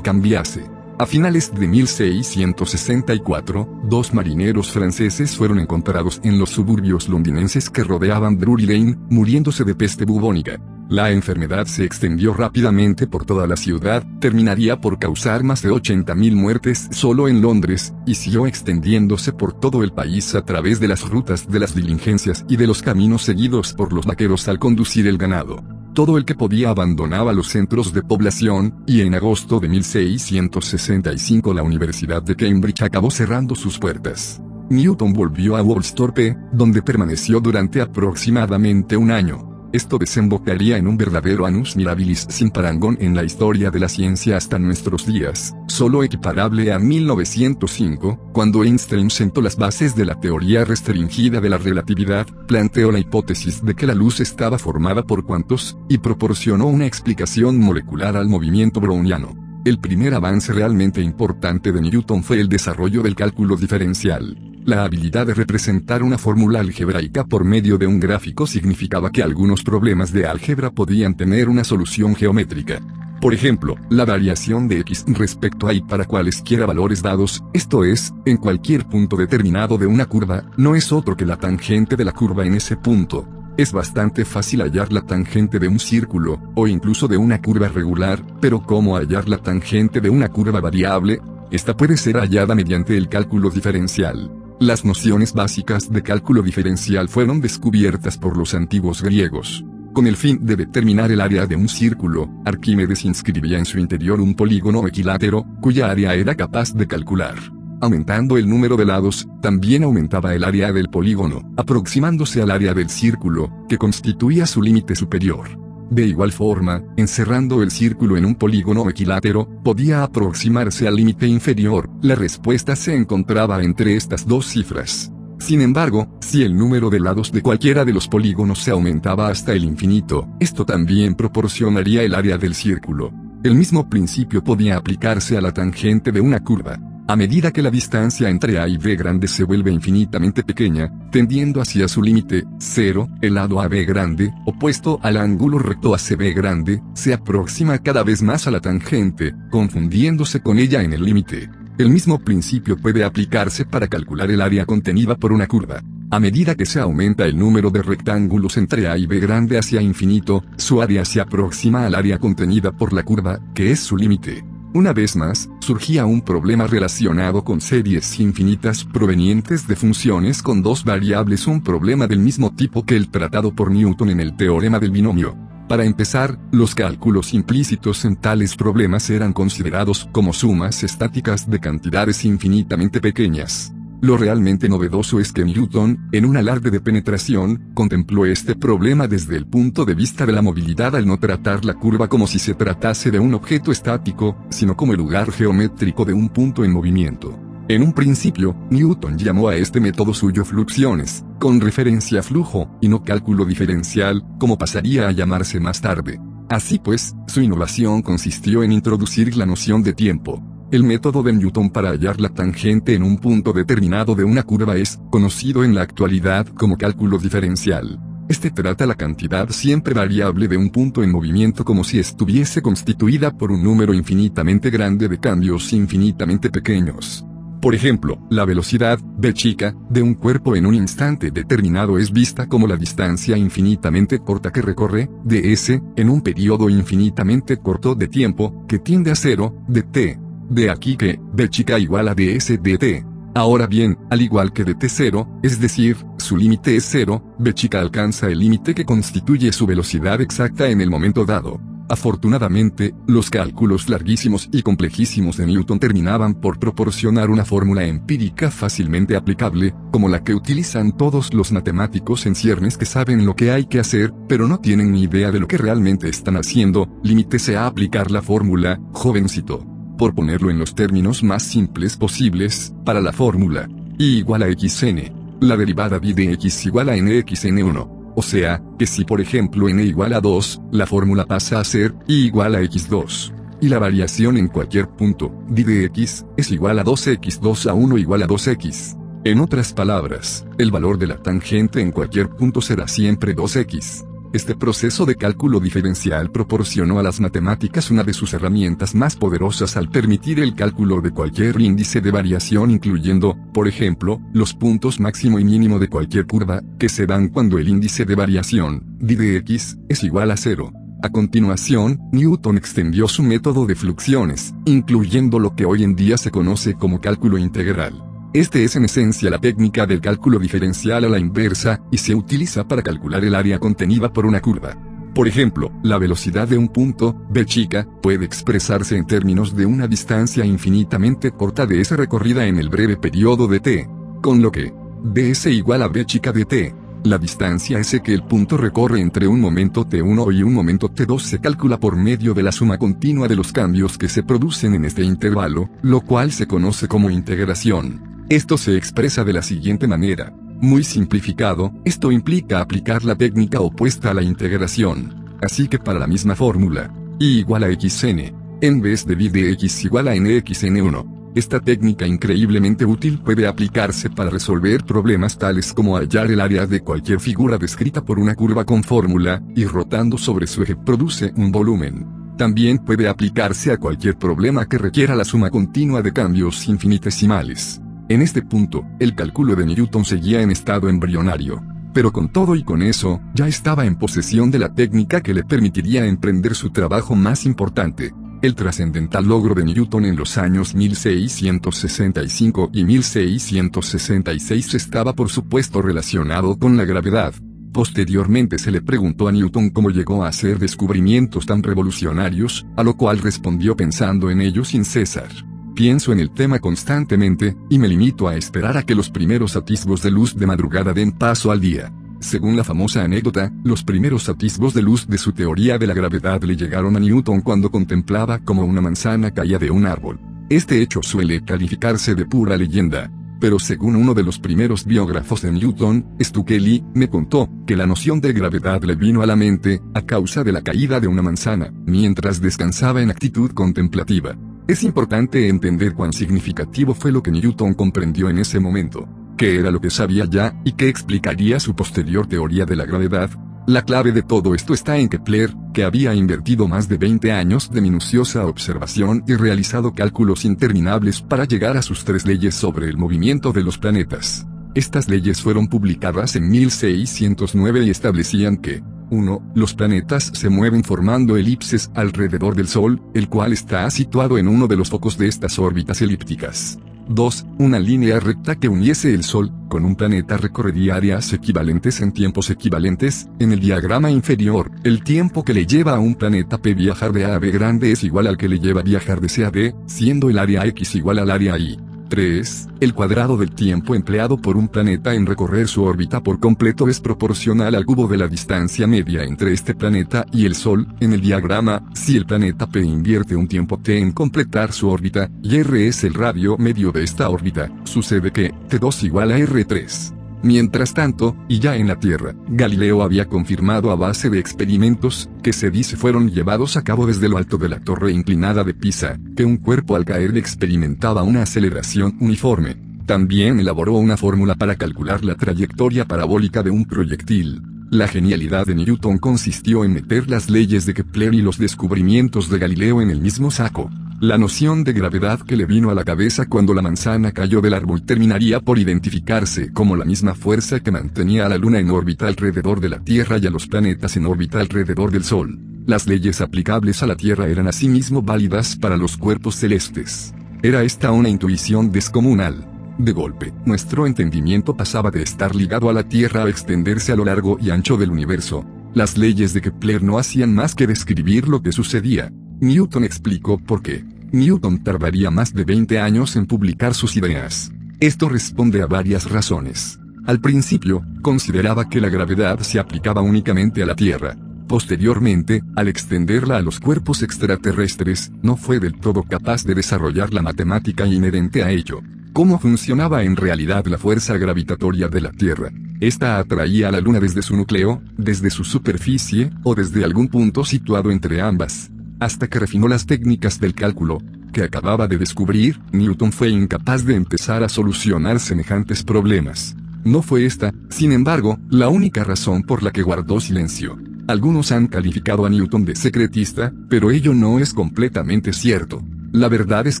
cambiase. A finales de 1664, dos marineros franceses fueron encontrados en los suburbios londinenses que rodeaban Drury Lane, muriéndose de peste bubónica. La enfermedad se extendió rápidamente por toda la ciudad, terminaría por causar más de 80.000 muertes solo en Londres, y siguió extendiéndose por todo el país a través de las rutas de las diligencias y de los caminos seguidos por los vaqueros al conducir el ganado todo el que podía abandonaba los centros de población, y en agosto de 1665 la Universidad de Cambridge acabó cerrando sus puertas. Newton volvió a Woolsthorpe, donde permaneció durante aproximadamente un año. Esto desembocaría en un verdadero anus mirabilis sin parangón en la historia de la ciencia hasta nuestros días, solo equiparable a 1905, cuando Einstein sentó las bases de la teoría restringida de la relatividad, planteó la hipótesis de que la luz estaba formada por cuantos, y proporcionó una explicación molecular al movimiento browniano. El primer avance realmente importante de Newton fue el desarrollo del cálculo diferencial. La habilidad de representar una fórmula algebraica por medio de un gráfico significaba que algunos problemas de álgebra podían tener una solución geométrica. Por ejemplo, la variación de x respecto a y para cualesquiera valores dados, esto es, en cualquier punto determinado de una curva, no es otro que la tangente de la curva en ese punto. Es bastante fácil hallar la tangente de un círculo, o incluso de una curva regular, pero ¿cómo hallar la tangente de una curva variable? Esta puede ser hallada mediante el cálculo diferencial. Las nociones básicas de cálculo diferencial fueron descubiertas por los antiguos griegos. Con el fin de determinar el área de un círculo, Arquímedes inscribía en su interior un polígono equilátero, cuya área era capaz de calcular. Aumentando el número de lados, también aumentaba el área del polígono, aproximándose al área del círculo, que constituía su límite superior. De igual forma, encerrando el círculo en un polígono equilátero, podía aproximarse al límite inferior, la respuesta se encontraba entre estas dos cifras. Sin embargo, si el número de lados de cualquiera de los polígonos se aumentaba hasta el infinito, esto también proporcionaría el área del círculo. El mismo principio podía aplicarse a la tangente de una curva. A medida que la distancia entre A y B grande se vuelve infinitamente pequeña, tendiendo hacia su límite, 0, el lado AB grande, opuesto al ángulo recto ACB grande, se aproxima cada vez más a la tangente, confundiéndose con ella en el límite. El mismo principio puede aplicarse para calcular el área contenida por una curva. A medida que se aumenta el número de rectángulos entre A y B grande hacia infinito, su área se aproxima al área contenida por la curva, que es su límite. Una vez más, surgía un problema relacionado con series infinitas provenientes de funciones con dos variables, un problema del mismo tipo que el tratado por Newton en el teorema del binomio. Para empezar, los cálculos implícitos en tales problemas eran considerados como sumas estáticas de cantidades infinitamente pequeñas. Lo realmente novedoso es que Newton, en un alarde de penetración, contempló este problema desde el punto de vista de la movilidad al no tratar la curva como si se tratase de un objeto estático, sino como el lugar geométrico de un punto en movimiento. En un principio, Newton llamó a este método suyo fluxiones, con referencia a flujo, y no cálculo diferencial, como pasaría a llamarse más tarde. Así pues, su innovación consistió en introducir la noción de tiempo. El método de Newton para hallar la tangente en un punto determinado de una curva es conocido en la actualidad como cálculo diferencial. Este trata la cantidad siempre variable de un punto en movimiento como si estuviese constituida por un número infinitamente grande de cambios infinitamente pequeños. Por ejemplo, la velocidad, v chica, de un cuerpo en un instante determinado es vista como la distancia infinitamente corta que recorre, ds, en un periodo infinitamente corto de tiempo, que tiende a cero, dt. De aquí que, v chica igual a ds dt. Ahora bien, al igual que dt0, es decir, su límite es cero, v chica alcanza el límite que constituye su velocidad exacta en el momento dado. Afortunadamente, los cálculos larguísimos y complejísimos de Newton terminaban por proporcionar una fórmula empírica fácilmente aplicable, como la que utilizan todos los matemáticos en ciernes que saben lo que hay que hacer, pero no tienen ni idea de lo que realmente están haciendo, limítese a aplicar la fórmula, jovencito. Por ponerlo en los términos más simples posibles, para la fórmula, y igual a xn, la derivada b de x igual a nxn1 o sea, que si por ejemplo n igual a 2, la fórmula pasa a ser y igual a x2. Y la variación en cualquier punto, d de x, es igual a 2x2 a 1 igual a 2x. En otras palabras, el valor de la tangente en cualquier punto será siempre 2x. Este proceso de cálculo diferencial proporcionó a las matemáticas una de sus herramientas más poderosas al permitir el cálculo de cualquier índice de variación incluyendo, por ejemplo, los puntos máximo y mínimo de cualquier curva, que se dan cuando el índice de variación, d x, es igual a cero. A continuación, Newton extendió su método de fluxiones, incluyendo lo que hoy en día se conoce como cálculo integral. Este es en esencia la técnica del cálculo diferencial a la inversa, y se utiliza para calcular el área contenida por una curva. Por ejemplo, la velocidad de un punto, b chica, puede expresarse en términos de una distancia infinitamente corta de esa recorrida en el breve periodo de t. Con lo que, ds igual a b chica de t. La distancia S que el punto recorre entre un momento t1 y un momento t2 se calcula por medio de la suma continua de los cambios que se producen en este intervalo, lo cual se conoce como integración. Esto se expresa de la siguiente manera. Muy simplificado, esto implica aplicar la técnica opuesta a la integración. Así que para la misma fórmula, y igual a xn, en vez de b de x igual a nxn1, esta técnica increíblemente útil puede aplicarse para resolver problemas tales como hallar el área de cualquier figura descrita por una curva con fórmula, y rotando sobre su eje produce un volumen. También puede aplicarse a cualquier problema que requiera la suma continua de cambios infinitesimales. En este punto, el cálculo de Newton seguía en estado embrionario. Pero con todo y con eso, ya estaba en posesión de la técnica que le permitiría emprender su trabajo más importante. El trascendental logro de Newton en los años 1665 y 1666 estaba por supuesto relacionado con la gravedad. Posteriormente se le preguntó a Newton cómo llegó a hacer descubrimientos tan revolucionarios, a lo cual respondió pensando en ello sin cesar. Pienso en el tema constantemente, y me limito a esperar a que los primeros atisbos de luz de madrugada den paso al día. Según la famosa anécdota, los primeros atisbos de luz de su teoría de la gravedad le llegaron a Newton cuando contemplaba como una manzana caía de un árbol. Este hecho suele calificarse de pura leyenda. pero según uno de los primeros biógrafos de Newton, Stukeley, me contó, que la noción de gravedad le vino a la mente, a causa de la caída de una manzana, mientras descansaba en actitud contemplativa. Es importante entender cuán significativo fue lo que Newton comprendió en ese momento, qué era lo que sabía ya, y qué explicaría su posterior teoría de la gravedad, la clave de todo esto está en Kepler, que había invertido más de 20 años de minuciosa observación y realizado cálculos interminables para llegar a sus tres leyes sobre el movimiento de los planetas. Estas leyes fueron publicadas en 1609 y establecían que 1. Los planetas se mueven formando elipses alrededor del Sol, el cual está situado en uno de los focos de estas órbitas elípticas. 2. Una línea recta que uniese el Sol, con un planeta recorrería áreas equivalentes en tiempos equivalentes, en el diagrama inferior, el tiempo que le lleva a un planeta P viajar de A a B grande es igual al que le lleva viajar de C a D, siendo el área X igual al área Y. 3. El cuadrado del tiempo empleado por un planeta en recorrer su órbita por completo es proporcional al cubo de la distancia media entre este planeta y el Sol. En el diagrama, si el planeta P invierte un tiempo t en completar su órbita, y r es el radio medio de esta órbita, sucede que T2 igual a R3. Mientras tanto, y ya en la Tierra, Galileo había confirmado a base de experimentos, que se dice fueron llevados a cabo desde lo alto de la torre inclinada de Pisa, que un cuerpo al caer experimentaba una aceleración uniforme. También elaboró una fórmula para calcular la trayectoria parabólica de un proyectil. La genialidad de Newton consistió en meter las leyes de Kepler y los descubrimientos de Galileo en el mismo saco. La noción de gravedad que le vino a la cabeza cuando la manzana cayó del árbol terminaría por identificarse como la misma fuerza que mantenía a la Luna en órbita alrededor de la Tierra y a los planetas en órbita alrededor del Sol. Las leyes aplicables a la Tierra eran asimismo válidas para los cuerpos celestes. Era esta una intuición descomunal. De golpe, nuestro entendimiento pasaba de estar ligado a la Tierra a extenderse a lo largo y ancho del universo. Las leyes de Kepler no hacían más que describir lo que sucedía, Newton explicó por qué. Newton tardaría más de 20 años en publicar sus ideas. Esto responde a varias razones. Al principio, consideraba que la gravedad se aplicaba únicamente a la Tierra. Posteriormente, al extenderla a los cuerpos extraterrestres, no fue del todo capaz de desarrollar la matemática inherente a ello. ¿Cómo funcionaba en realidad la fuerza gravitatoria de la Tierra? Esta atraía a la Luna desde su núcleo, desde su superficie, o desde algún punto situado entre ambas. Hasta que refinó las técnicas del cálculo, que acababa de descubrir, Newton fue incapaz de empezar a solucionar semejantes problemas. No fue esta, sin embargo, la única razón por la que guardó silencio. Algunos han calificado a Newton de secretista, pero ello no es completamente cierto. La verdad es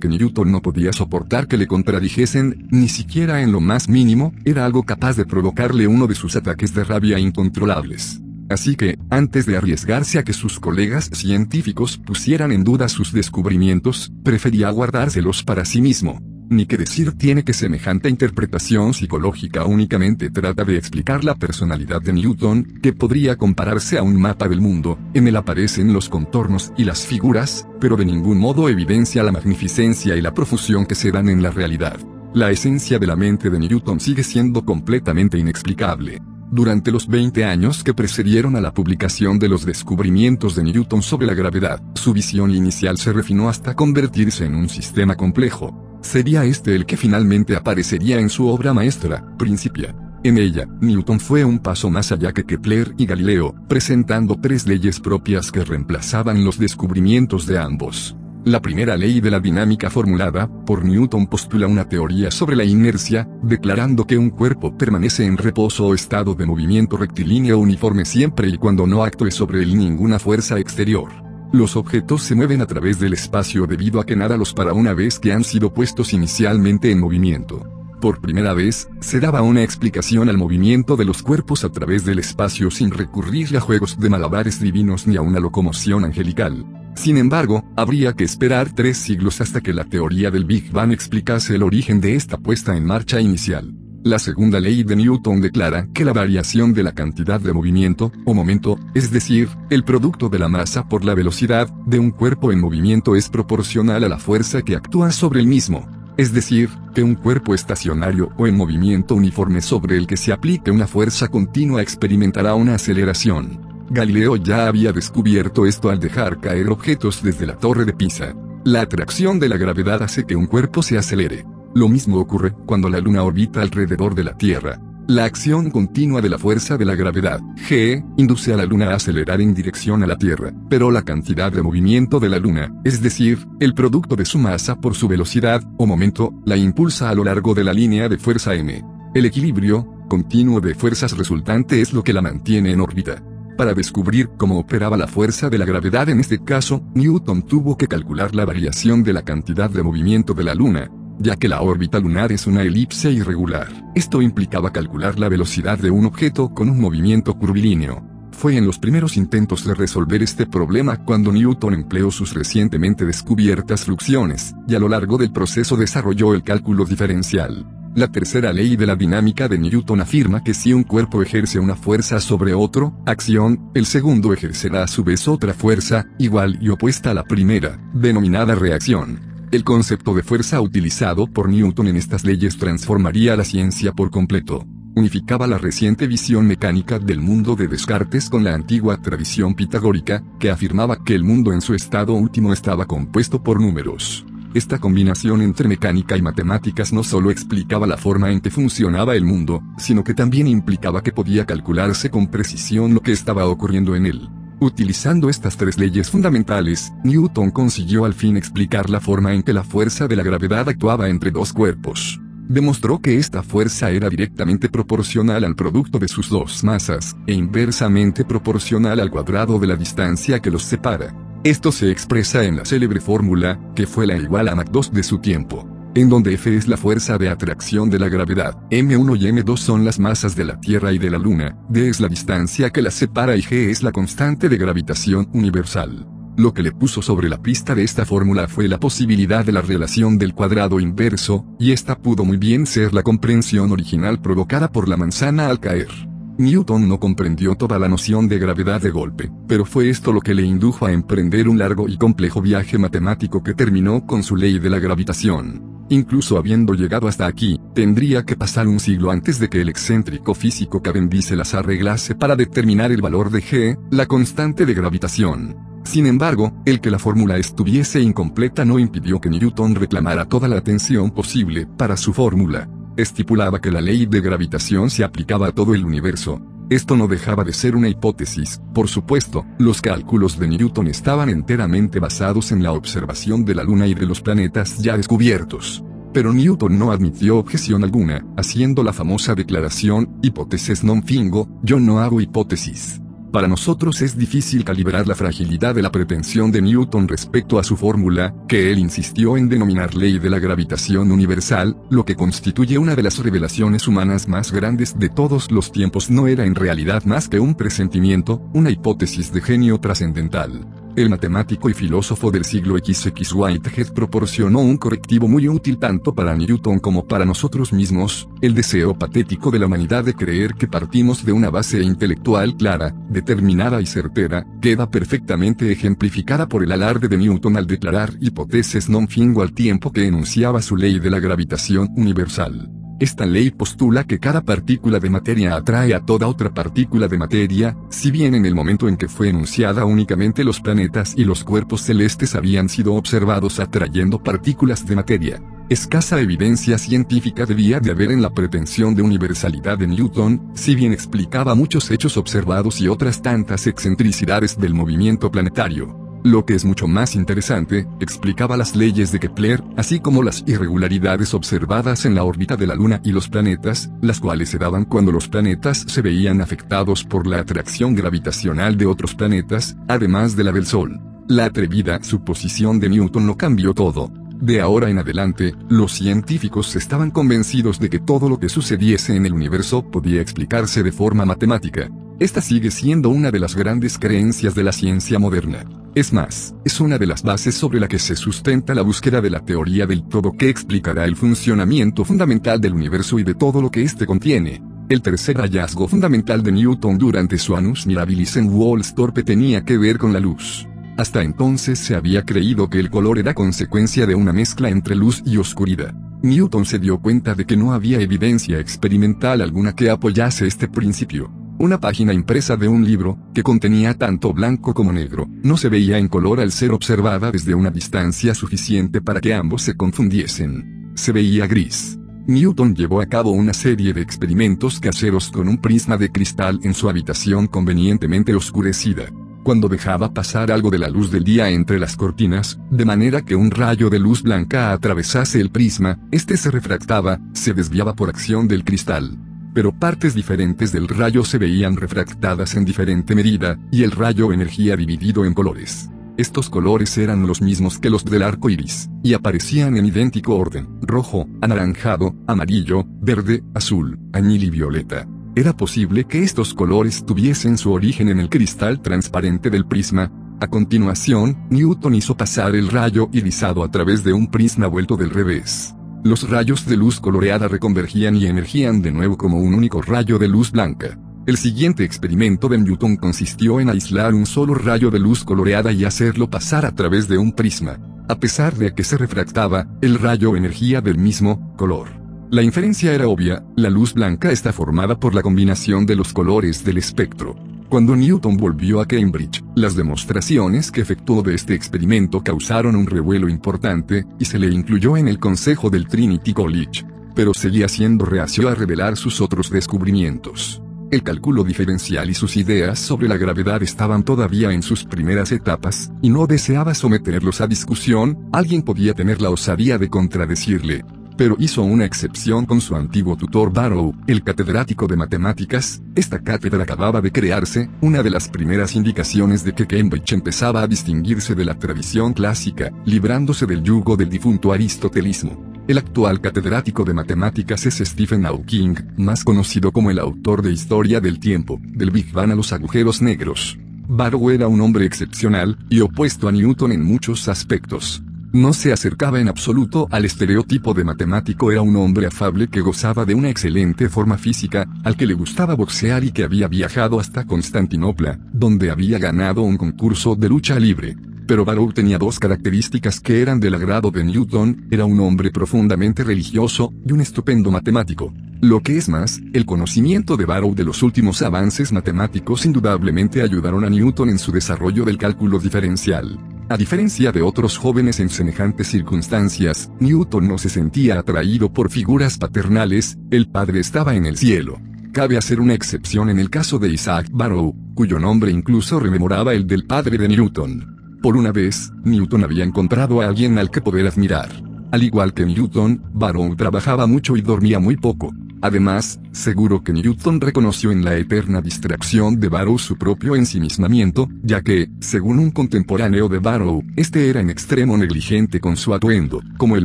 que Newton no podía soportar que le contradijesen, ni siquiera en lo más mínimo, era algo capaz de provocarle uno de sus ataques de rabia incontrolables. Así que, antes de arriesgarse a que sus colegas científicos pusieran en duda sus descubrimientos, prefería guardárselos para sí mismo. Ni que decir tiene que semejante interpretación psicológica únicamente trata de explicar la personalidad de Newton, que podría compararse a un mapa del mundo, en él aparecen los contornos y las figuras, pero de ningún modo evidencia la magnificencia y la profusión que se dan en la realidad. La esencia de la mente de Newton sigue siendo completamente inexplicable. Durante los 20 años que precedieron a la publicación de los descubrimientos de Newton sobre la gravedad, su visión inicial se refinó hasta convertirse en un sistema complejo. Sería este el que finalmente aparecería en su obra maestra, Principia. En ella, Newton fue un paso más allá que Kepler y Galileo, presentando tres leyes propias que reemplazaban los descubrimientos de ambos. La primera ley de la dinámica formulada por Newton postula una teoría sobre la inercia, declarando que un cuerpo permanece en reposo o estado de movimiento rectilíneo uniforme siempre y cuando no actúe sobre él ninguna fuerza exterior. Los objetos se mueven a través del espacio debido a que nada los para una vez que han sido puestos inicialmente en movimiento. Por primera vez, se daba una explicación al movimiento de los cuerpos a través del espacio sin recurrir a juegos de malabares divinos ni a una locomoción angelical. Sin embargo, habría que esperar tres siglos hasta que la teoría del Big Bang explicase el origen de esta puesta en marcha inicial. La segunda ley de Newton declara que la variación de la cantidad de movimiento, o momento, es decir, el producto de la masa por la velocidad, de un cuerpo en movimiento es proporcional a la fuerza que actúa sobre el mismo. Es decir, que un cuerpo estacionario o en movimiento uniforme sobre el que se aplique una fuerza continua experimentará una aceleración. Galileo ya había descubierto esto al dejar caer objetos desde la torre de Pisa. La atracción de la gravedad hace que un cuerpo se acelere. Lo mismo ocurre cuando la Luna orbita alrededor de la Tierra. La acción continua de la fuerza de la gravedad, G, induce a la Luna a acelerar en dirección a la Tierra, pero la cantidad de movimiento de la Luna, es decir, el producto de su masa por su velocidad, o momento, la impulsa a lo largo de la línea de fuerza m. El equilibrio, continuo de fuerzas resultante es lo que la mantiene en órbita. Para descubrir cómo operaba la fuerza de la gravedad en este caso, Newton tuvo que calcular la variación de la cantidad de movimiento de la Luna, ya que la órbita lunar es una elipse irregular. Esto implicaba calcular la velocidad de un objeto con un movimiento curvilíneo. Fue en los primeros intentos de resolver este problema cuando Newton empleó sus recientemente descubiertas fluxiones, y a lo largo del proceso desarrolló el cálculo diferencial. La tercera ley de la dinámica de Newton afirma que si un cuerpo ejerce una fuerza sobre otro, acción, el segundo ejercerá a su vez otra fuerza, igual y opuesta a la primera, denominada reacción. El concepto de fuerza utilizado por Newton en estas leyes transformaría la ciencia por completo. Unificaba la reciente visión mecánica del mundo de Descartes con la antigua tradición pitagórica, que afirmaba que el mundo en su estado último estaba compuesto por números. Esta combinación entre mecánica y matemáticas no solo explicaba la forma en que funcionaba el mundo, sino que también implicaba que podía calcularse con precisión lo que estaba ocurriendo en él. Utilizando estas tres leyes fundamentales, Newton consiguió al fin explicar la forma en que la fuerza de la gravedad actuaba entre dos cuerpos. Demostró que esta fuerza era directamente proporcional al producto de sus dos masas, e inversamente proporcional al cuadrado de la distancia que los separa. Esto se expresa en la célebre fórmula, que fue la igual a Mach 2 de su tiempo en donde F es la fuerza de atracción de la gravedad, M1 y M2 son las masas de la Tierra y de la Luna, D es la distancia que las separa y G es la constante de gravitación universal. Lo que le puso sobre la pista de esta fórmula fue la posibilidad de la relación del cuadrado inverso, y esta pudo muy bien ser la comprensión original provocada por la manzana al caer. Newton no comprendió toda la noción de gravedad de golpe, pero fue esto lo que le indujo a emprender un largo y complejo viaje matemático que terminó con su ley de la gravitación. Incluso habiendo llegado hasta aquí, tendría que pasar un siglo antes de que el excéntrico físico Cavendish las arreglase para determinar el valor de G, la constante de gravitación. Sin embargo, el que la fórmula estuviese incompleta no impidió que Newton reclamara toda la atención posible para su fórmula. Estipulaba que la ley de gravitación se aplicaba a todo el universo, esto no dejaba de ser una hipótesis, por supuesto, los cálculos de Newton estaban enteramente basados en la observación de la Luna y de los planetas ya descubiertos. Pero Newton no admitió objeción alguna, haciendo la famosa declaración, hipótesis non fingo, yo no hago hipótesis. Para nosotros es difícil calibrar la fragilidad de la pretensión de Newton respecto a su fórmula, que él insistió en denominar ley de la gravitación universal, lo que constituye una de las revelaciones humanas más grandes de todos los tiempos no era en realidad más que un presentimiento, una hipótesis de genio trascendental. El matemático y filósofo del siglo XX Whitehead proporcionó un correctivo muy útil tanto para Newton como para nosotros mismos, el deseo patético de la humanidad de creer que partimos de una base intelectual clara, determinada y certera, queda perfectamente ejemplificada por el alarde de Newton al declarar hipótesis non fingo al tiempo que enunciaba su ley de la gravitación universal. Esta ley postula que cada partícula de materia atrae a toda otra partícula de materia, si bien en el momento en que fue enunciada únicamente los planetas y los cuerpos celestes habían sido observados atrayendo partículas de materia. Escasa evidencia científica debía de haber en la pretensión de universalidad de Newton, si bien explicaba muchos hechos observados y otras tantas excentricidades del movimiento planetario. Lo que es mucho más interesante, explicaba las leyes de Kepler, así como las irregularidades observadas en la órbita de la Luna y los planetas, las cuales se daban cuando los planetas se veían afectados por la atracción gravitacional de otros planetas, además de la del Sol. La atrevida suposición de Newton lo cambió todo. De ahora en adelante, los científicos estaban convencidos de que todo lo que sucediese en el universo podía explicarse de forma matemática. Esta sigue siendo una de las grandes creencias de la ciencia moderna. Es más, es una de las bases sobre la que se sustenta la búsqueda de la teoría del todo que explicará el funcionamiento fundamental del universo y de todo lo que éste contiene. El tercer hallazgo fundamental de Newton durante su Annus Mirabilis en Wollstorpe tenía que ver con la luz. Hasta entonces se había creído que el color era consecuencia de una mezcla entre luz y oscuridad. Newton se dio cuenta de que no había evidencia experimental alguna que apoyase este principio. Una página impresa de un libro, que contenía tanto blanco como negro, no se veía en color al ser observada desde una distancia suficiente para que ambos se confundiesen. se veía gris. Newton llevó a cabo una serie de experimentos caseros con un prisma de cristal en su habitación convenientemente oscurecida. Cuando dejaba pasar algo de la luz del día entre las cortinas, de manera que un rayo de luz blanca atravesase el prisma, este se refractaba, se desviaba por acción del cristal. Pero partes diferentes del rayo se veían refractadas en diferente medida, y el rayo energía dividido en colores. Estos colores eran los mismos que los del arco iris, y aparecían en idéntico orden: rojo, anaranjado, amarillo, verde, azul, añil y violeta. Era posible que estos colores tuviesen su origen en el cristal transparente del prisma. A continuación, Newton hizo pasar el rayo irisado a través de un prisma vuelto del revés. Los rayos de luz coloreada reconvergían y emergían de nuevo como un único rayo de luz blanca. El siguiente experimento de Newton consistió en aislar un solo rayo de luz coloreada y hacerlo pasar a través de un prisma. A pesar de que se refractaba, el rayo energía del mismo color. La inferencia era obvia, la luz blanca está formada por la combinación de los colores del espectro. Cuando Newton volvió a Cambridge, las demostraciones que efectuó de este experimento causaron un revuelo importante, y se le incluyó en el consejo del Trinity College. Pero seguía siendo reacio a revelar sus otros descubrimientos. El cálculo diferencial y sus ideas sobre la gravedad estaban todavía en sus primeras etapas, y no deseaba someterlos a discusión, alguien podía tener la osadía de contradecirle. Pero hizo una excepción con su antiguo tutor Barrow, el catedrático de matemáticas, esta cátedra acababa de crearse, una de las primeras indicaciones de que Cambridge empezaba a distinguirse de la tradición clásica, librándose del yugo del difunto aristotelismo. El actual catedrático de matemáticas es Stephen Hawking, más conocido como el autor de Historia del Tiempo, del Big Bang a los agujeros negros. Barrow era un hombre excepcional, y opuesto a Newton en muchos aspectos. No se acercaba en absoluto al estereotipo de matemático, era un hombre afable que gozaba de una excelente forma física, al que le gustaba boxear y que había viajado hasta Constantinopla, donde había ganado un concurso de lucha libre. Pero Barrow tenía dos características que eran del agrado de Newton, era un hombre profundamente religioso, y un estupendo matemático. Lo que es más, el conocimiento de Barrow de los últimos avances matemáticos indudablemente ayudaron a Newton en su desarrollo del cálculo diferencial. A diferencia de otros jóvenes en semejantes circunstancias, Newton no se sentía atraído por figuras paternales, el padre estaba en el cielo. Cabe hacer una excepción en el caso de Isaac Barrow, cuyo nombre incluso rememoraba el del padre de Newton. Por una vez, Newton había encontrado a alguien al que poder admirar. Al igual que Newton, Barrow trabajaba mucho y dormía muy poco. Además, seguro que Newton reconoció en la eterna distracción de Barrow su propio ensimismamiento, ya que, según un contemporáneo de Barrow, este era en extremo negligente con su atuendo, como el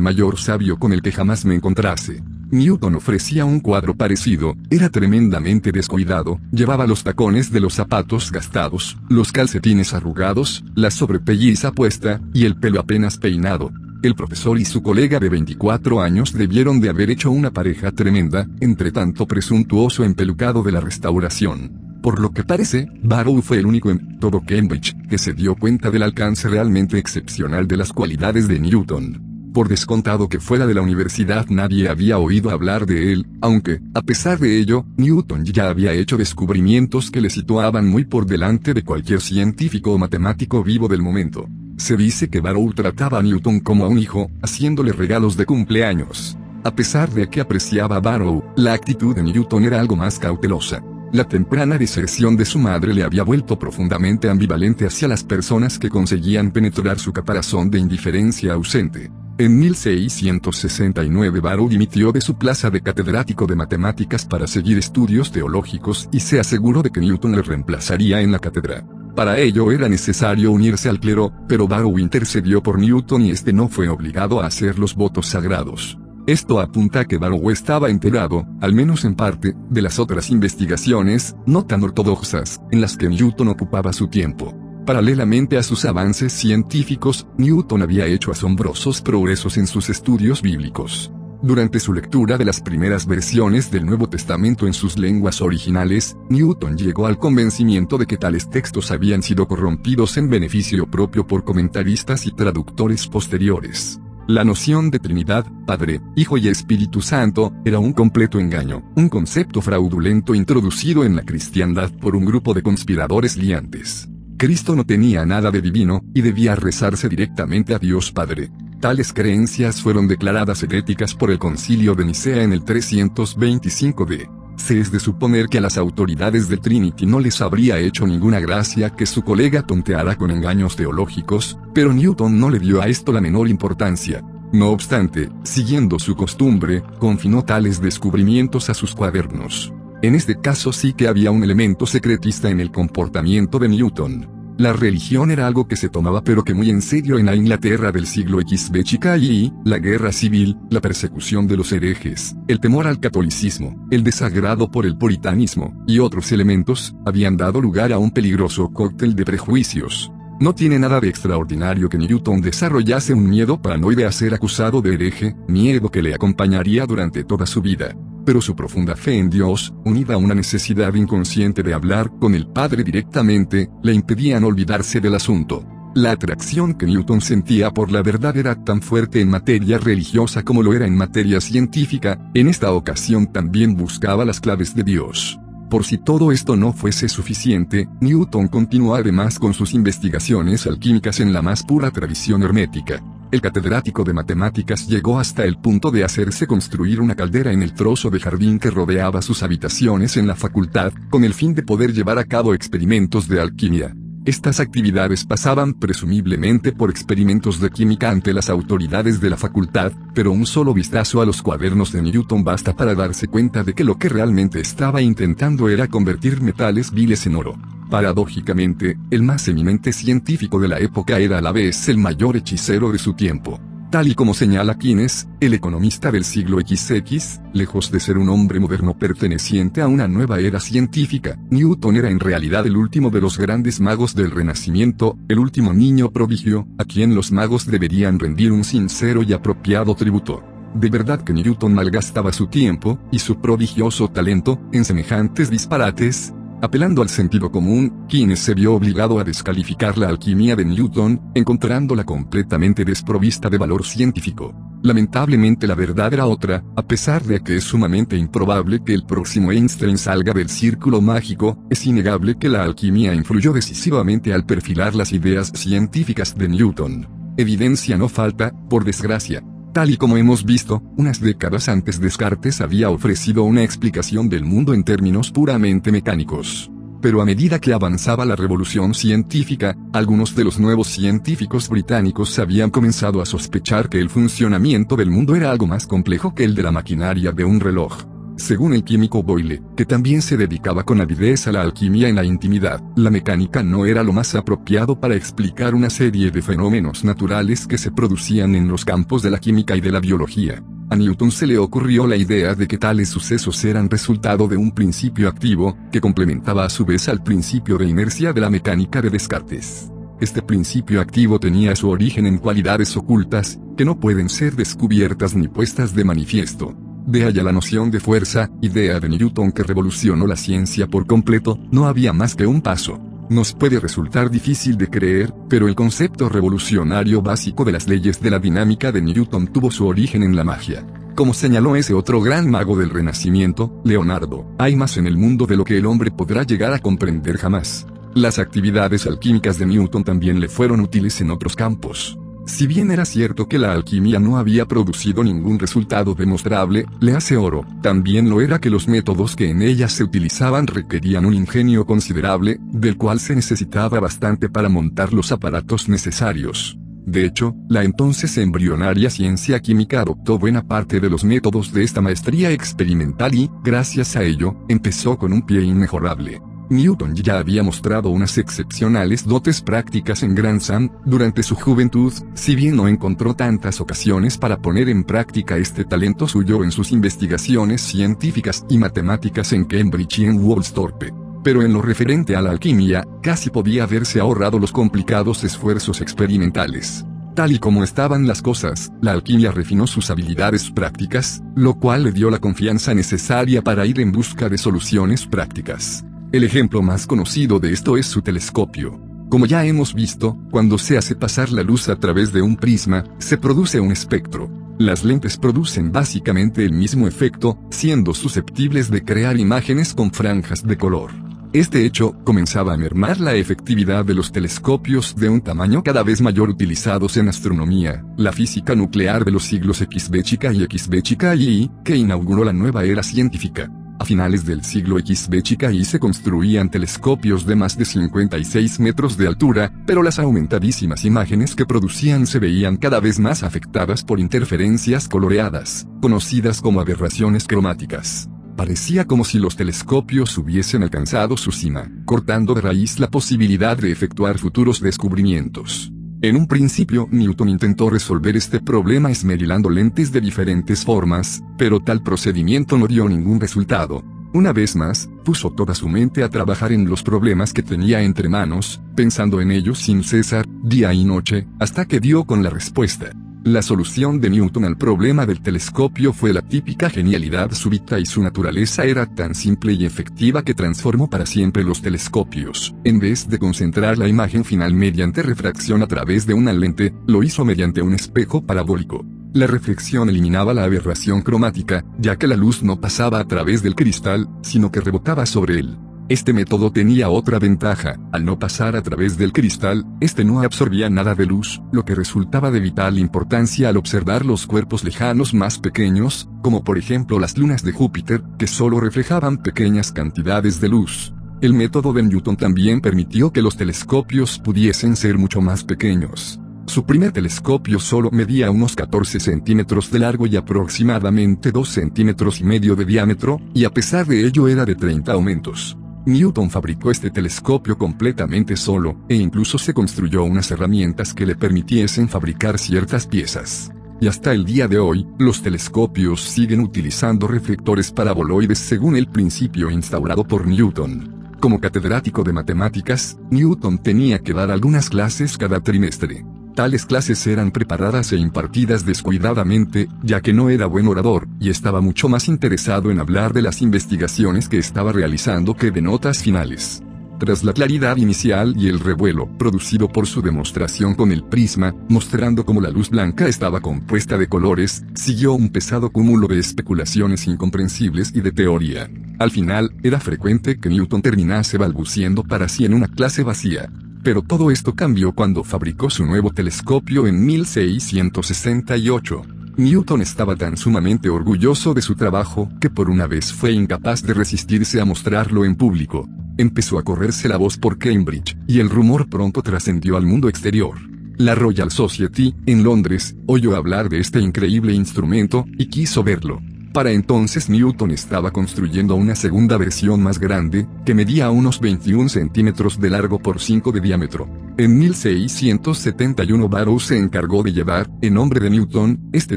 mayor sabio con el que jamás me encontrase. Newton ofrecía un cuadro parecido, era tremendamente descuidado, llevaba los tacones de los zapatos gastados, los calcetines arrugados, la sobrepelliza puesta, y el pelo apenas peinado. El profesor y su colega de 24 años debieron de haber hecho una pareja tremenda, entre tanto presuntuoso empelucado de la restauración. Por lo que parece, Barrow fue el único en todo Cambridge que se dio cuenta del alcance realmente excepcional de las cualidades de Newton. Por descontado que fuera de la universidad nadie había oído hablar de él, aunque, a pesar de ello, Newton ya había hecho descubrimientos que le situaban muy por delante de cualquier científico o matemático vivo del momento. Se dice que Barrow trataba a Newton como a un hijo, haciéndole regalos de cumpleaños. A pesar de que apreciaba a Barrow, la actitud de Newton era algo más cautelosa. La temprana deserción de su madre le había vuelto profundamente ambivalente hacia las personas que conseguían penetrar su caparazón de indiferencia ausente. En 1669 Barrow dimitió de su plaza de catedrático de matemáticas para seguir estudios teológicos y se aseguró de que Newton le reemplazaría en la cátedra. Para ello era necesario unirse al clero, pero Barrow intercedió por Newton y este no fue obligado a hacer los votos sagrados. Esto apunta a que Barrow estaba enterado, al menos en parte, de las otras investigaciones, no tan ortodoxas, en las que Newton ocupaba su tiempo. Paralelamente a sus avances científicos, Newton había hecho asombrosos progresos en sus estudios bíblicos. Durante su lectura de las primeras versiones del Nuevo Testamento en sus lenguas originales, Newton llegó al convencimiento de que tales textos habían sido corrompidos en beneficio propio por comentaristas y traductores posteriores. La noción de Trinidad, Padre, Hijo y Espíritu Santo, era un completo engaño, un concepto fraudulento introducido en la cristiandad por un grupo de conspiradores liantes. Cristo no tenía nada de divino, y debía rezarse directamente a Dios Padre. Tales creencias fueron declaradas heréticas por el concilio de Nicea en el 325 d. Se es de suponer que a las autoridades de Trinity no les habría hecho ninguna gracia que su colega tonteara con engaños teológicos, pero Newton no le dio a esto la menor importancia. No obstante, siguiendo su costumbre, confinó tales descubrimientos a sus cuadernos. En este caso sí que había un elemento secretista en el comportamiento de Newton. La religión era algo que se tomaba pero que muy en serio en la Inglaterra del siglo chica y, la guerra civil, la persecución de los herejes, el temor al catolicismo, el desagrado por el puritanismo, y otros elementos, habían dado lugar a un peligroso cóctel de prejuicios. No tiene nada de extraordinario que Newton desarrollase un miedo paranoide a ser acusado de hereje, miedo que le acompañaría durante toda su vida pero su profunda fe en Dios, unida a una necesidad inconsciente de hablar con el Padre directamente, le impedían olvidarse del asunto. La atracción que Newton sentía por la verdad era tan fuerte en materia religiosa como lo era en materia científica, en esta ocasión también buscaba las claves de Dios. Por si todo esto no fuese suficiente, Newton continuó además con sus investigaciones alquímicas en la más pura tradición hermética. El catedrático de matemáticas llegó hasta el punto de hacerse construir una caldera en el trozo de jardín que rodeaba sus habitaciones en la facultad, con el fin de poder llevar a cabo experimentos de alquimia. Estas actividades pasaban presumiblemente por experimentos de química ante las autoridades de la facultad, pero un solo vistazo a los cuadernos de Newton basta para darse cuenta de que lo que realmente estaba intentando era convertir metales viles en oro. Paradójicamente, el más eminente científico de la época era a la vez el mayor hechicero de su tiempo. Tal y como señala Keynes, el economista del siglo XX, lejos de ser un hombre moderno perteneciente a una nueva era científica, Newton era en realidad el último de los grandes magos del Renacimiento, el último niño prodigio, a quien los magos deberían rendir un sincero y apropiado tributo. De verdad que Newton malgastaba su tiempo, y su prodigioso talento, en semejantes disparates, Apelando al sentido común, Keynes se vio obligado a descalificar la alquimia de Newton, encontrándola completamente desprovista de valor científico. Lamentablemente la verdad era otra, a pesar de que es sumamente improbable que el próximo Einstein salga del círculo mágico, es innegable que la alquimia influyó decisivamente al perfilar las ideas científicas de Newton. Evidencia no falta, por desgracia, Tal y como hemos visto, unas décadas antes Descartes había ofrecido una explicación del mundo en términos puramente mecánicos. Pero a medida que avanzaba la revolución científica, algunos de los nuevos científicos británicos habían comenzado a sospechar que el funcionamiento del mundo era algo más complejo que el de la maquinaria de un reloj. Según el químico Boyle, que también se dedicaba con avidez a la alquimia en la intimidad, la mecánica no era lo más apropiado para explicar una serie de fenómenos naturales que se producían en los campos de la química y de la biología. A Newton se le ocurrió la idea de que tales sucesos eran resultado de un principio activo, que complementaba a su vez al principio de inercia de la mecánica de Descartes. Este principio activo tenía su origen en cualidades ocultas, que no pueden ser descubiertas ni puestas de manifiesto. De allá la noción de fuerza, idea de Newton que revolucionó la ciencia por completo, no había más que un paso. Nos puede resultar difícil de creer, pero el concepto revolucionario básico de las leyes de la dinámica de Newton tuvo su origen en la magia. Como señaló ese otro gran mago del Renacimiento, Leonardo, hay más en el mundo de lo que el hombre podrá llegar a comprender jamás. Las actividades alquímicas de Newton también le fueron útiles en otros campos. Si bien era cierto que la alquimia no había producido ningún resultado demostrable, le hace oro, también lo era que los métodos que en ella se utilizaban requerían un ingenio considerable, del cual se necesitaba bastante para montar los aparatos necesarios. De hecho, la entonces embrionaria ciencia química adoptó buena parte de los métodos de esta maestría experimental y, gracias a ello, empezó con un pie inmejorable. Newton ya había mostrado unas excepcionales dotes prácticas en Grand Sam durante su juventud, si bien no encontró tantas ocasiones para poner en práctica este talento suyo en sus investigaciones científicas y matemáticas en Cambridge y en Woolsthorpe. Pero en lo referente a la alquimia, casi podía haberse ahorrado los complicados esfuerzos experimentales. Tal y como estaban las cosas, la alquimia refinó sus habilidades prácticas, lo cual le dio la confianza necesaria para ir en busca de soluciones prácticas. El ejemplo más conocido de esto es su telescopio. Como ya hemos visto, cuando se hace pasar la luz a través de un prisma, se produce un espectro. Las lentes producen básicamente el mismo efecto, siendo susceptibles de crear imágenes con franjas de color. Este hecho comenzaba a mermar la efectividad de los telescopios de un tamaño cada vez mayor utilizados en astronomía, la física nuclear de los siglos XB chica y XB chica y, que inauguró la nueva era científica. A finales del siglo XB se construían telescopios de más de 56 metros de altura, pero las aumentadísimas imágenes que producían se veían cada vez más afectadas por interferencias coloreadas, conocidas como aberraciones cromáticas. Parecía como si los telescopios hubiesen alcanzado su cima, cortando de raíz la posibilidad de efectuar futuros descubrimientos. En un principio, Newton intentó resolver este problema esmerilando lentes de diferentes formas, pero tal procedimiento no dio ningún resultado. Una vez más, puso toda su mente a trabajar en los problemas que tenía entre manos, pensando en ellos sin cesar, día y noche, hasta que dio con la respuesta. La solución de Newton al problema del telescopio fue la típica genialidad súbita y su naturaleza era tan simple y efectiva que transformó para siempre los telescopios. En vez de concentrar la imagen final mediante refracción a través de una lente, lo hizo mediante un espejo parabólico. La reflexión eliminaba la aberración cromática, ya que la luz no pasaba a través del cristal, sino que rebotaba sobre él. Este método tenía otra ventaja, al no pasar a través del cristal, este no absorbía nada de luz, lo que resultaba de vital importancia al observar los cuerpos lejanos más pequeños, como por ejemplo las lunas de Júpiter, que solo reflejaban pequeñas cantidades de luz. El método de Newton también permitió que los telescopios pudiesen ser mucho más pequeños. Su primer telescopio solo medía unos 14 centímetros de largo y aproximadamente 2 centímetros y medio de diámetro, y a pesar de ello era de 30 aumentos. Newton fabricó este telescopio completamente solo, e incluso se construyó unas herramientas que le permitiesen fabricar ciertas piezas. Y hasta el día de hoy, los telescopios siguen utilizando reflectores paraboloides según el principio instaurado por Newton. Como catedrático de matemáticas, Newton tenía que dar algunas clases cada trimestre. Tales clases eran preparadas e impartidas descuidadamente, ya que no era buen orador, y estaba mucho más interesado en hablar de las investigaciones que estaba realizando que de notas finales. Tras la claridad inicial y el revuelo producido por su demostración con el prisma, mostrando cómo la luz blanca estaba compuesta de colores, siguió un pesado cúmulo de especulaciones incomprensibles y de teoría. Al final, era frecuente que Newton terminase balbuciendo para sí en una clase vacía. Pero todo esto cambió cuando fabricó su nuevo telescopio en 1668. Newton estaba tan sumamente orgulloso de su trabajo que por una vez fue incapaz de resistirse a mostrarlo en público. Empezó a correrse la voz por Cambridge, y el rumor pronto trascendió al mundo exterior. La Royal Society, en Londres, oyó hablar de este increíble instrumento, y quiso verlo. Para entonces Newton estaba construyendo una segunda versión más grande, que medía unos 21 centímetros de largo por 5 de diámetro. En 1671 Barrow se encargó de llevar, en nombre de Newton, este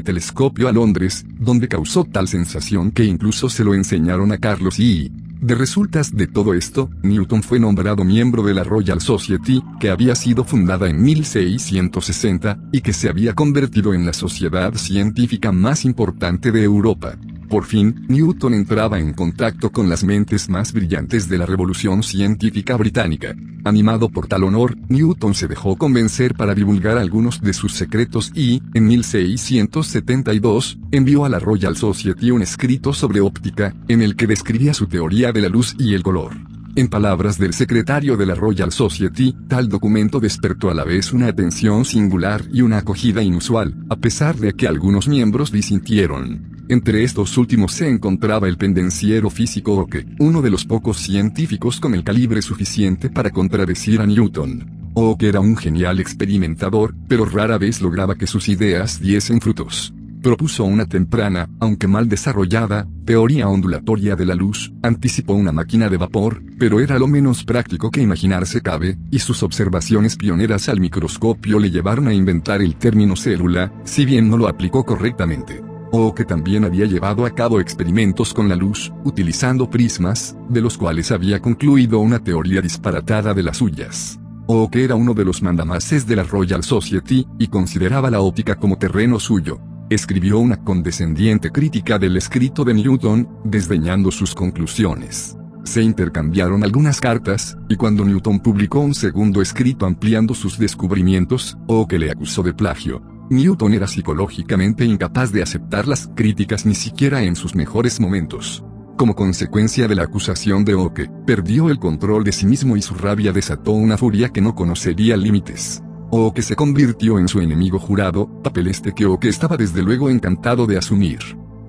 telescopio a Londres, donde causó tal sensación que incluso se lo enseñaron a Carlos y de resultas de todo esto, Newton fue nombrado miembro de la Royal Society, que había sido fundada en 1660, y que se había convertido en la sociedad científica más importante de Europa. Por fin, Newton entraba en contacto con las mentes más brillantes de la revolución científica británica. Animado por tal honor, Newton se dejó convencer para divulgar algunos de sus secretos y, en 1672, envió a la Royal Society un escrito sobre óptica, en el que describía su teoría de la luz y el color. En palabras del secretario de la Royal Society, tal documento despertó a la vez una atención singular y una acogida inusual, a pesar de que algunos miembros disintieron. Entre estos últimos se encontraba el pendenciero físico Oke, uno de los pocos científicos con el calibre suficiente para contradecir a Newton. Oke era un genial experimentador, pero rara vez lograba que sus ideas diesen frutos. Propuso una temprana, aunque mal desarrollada, teoría ondulatoria de la luz, anticipó una máquina de vapor, pero era lo menos práctico que imaginarse cabe, y sus observaciones pioneras al microscopio le llevaron a inventar el término célula, si bien no lo aplicó correctamente o que también había llevado a cabo experimentos con la luz, utilizando prismas, de los cuales había concluido una teoría disparatada de las suyas. O que era uno de los mandamases de la Royal Society, y consideraba la óptica como terreno suyo. Escribió una condescendiente crítica del escrito de Newton, desdeñando sus conclusiones. Se intercambiaron algunas cartas, y cuando Newton publicó un segundo escrito ampliando sus descubrimientos, o que le acusó de plagio, Newton era psicológicamente incapaz de aceptar las críticas ni siquiera en sus mejores momentos. Como consecuencia de la acusación de Oke, perdió el control de sí mismo y su rabia desató una furia que no conocería límites. Oke se convirtió en su enemigo jurado, papel este que Oke estaba desde luego encantado de asumir.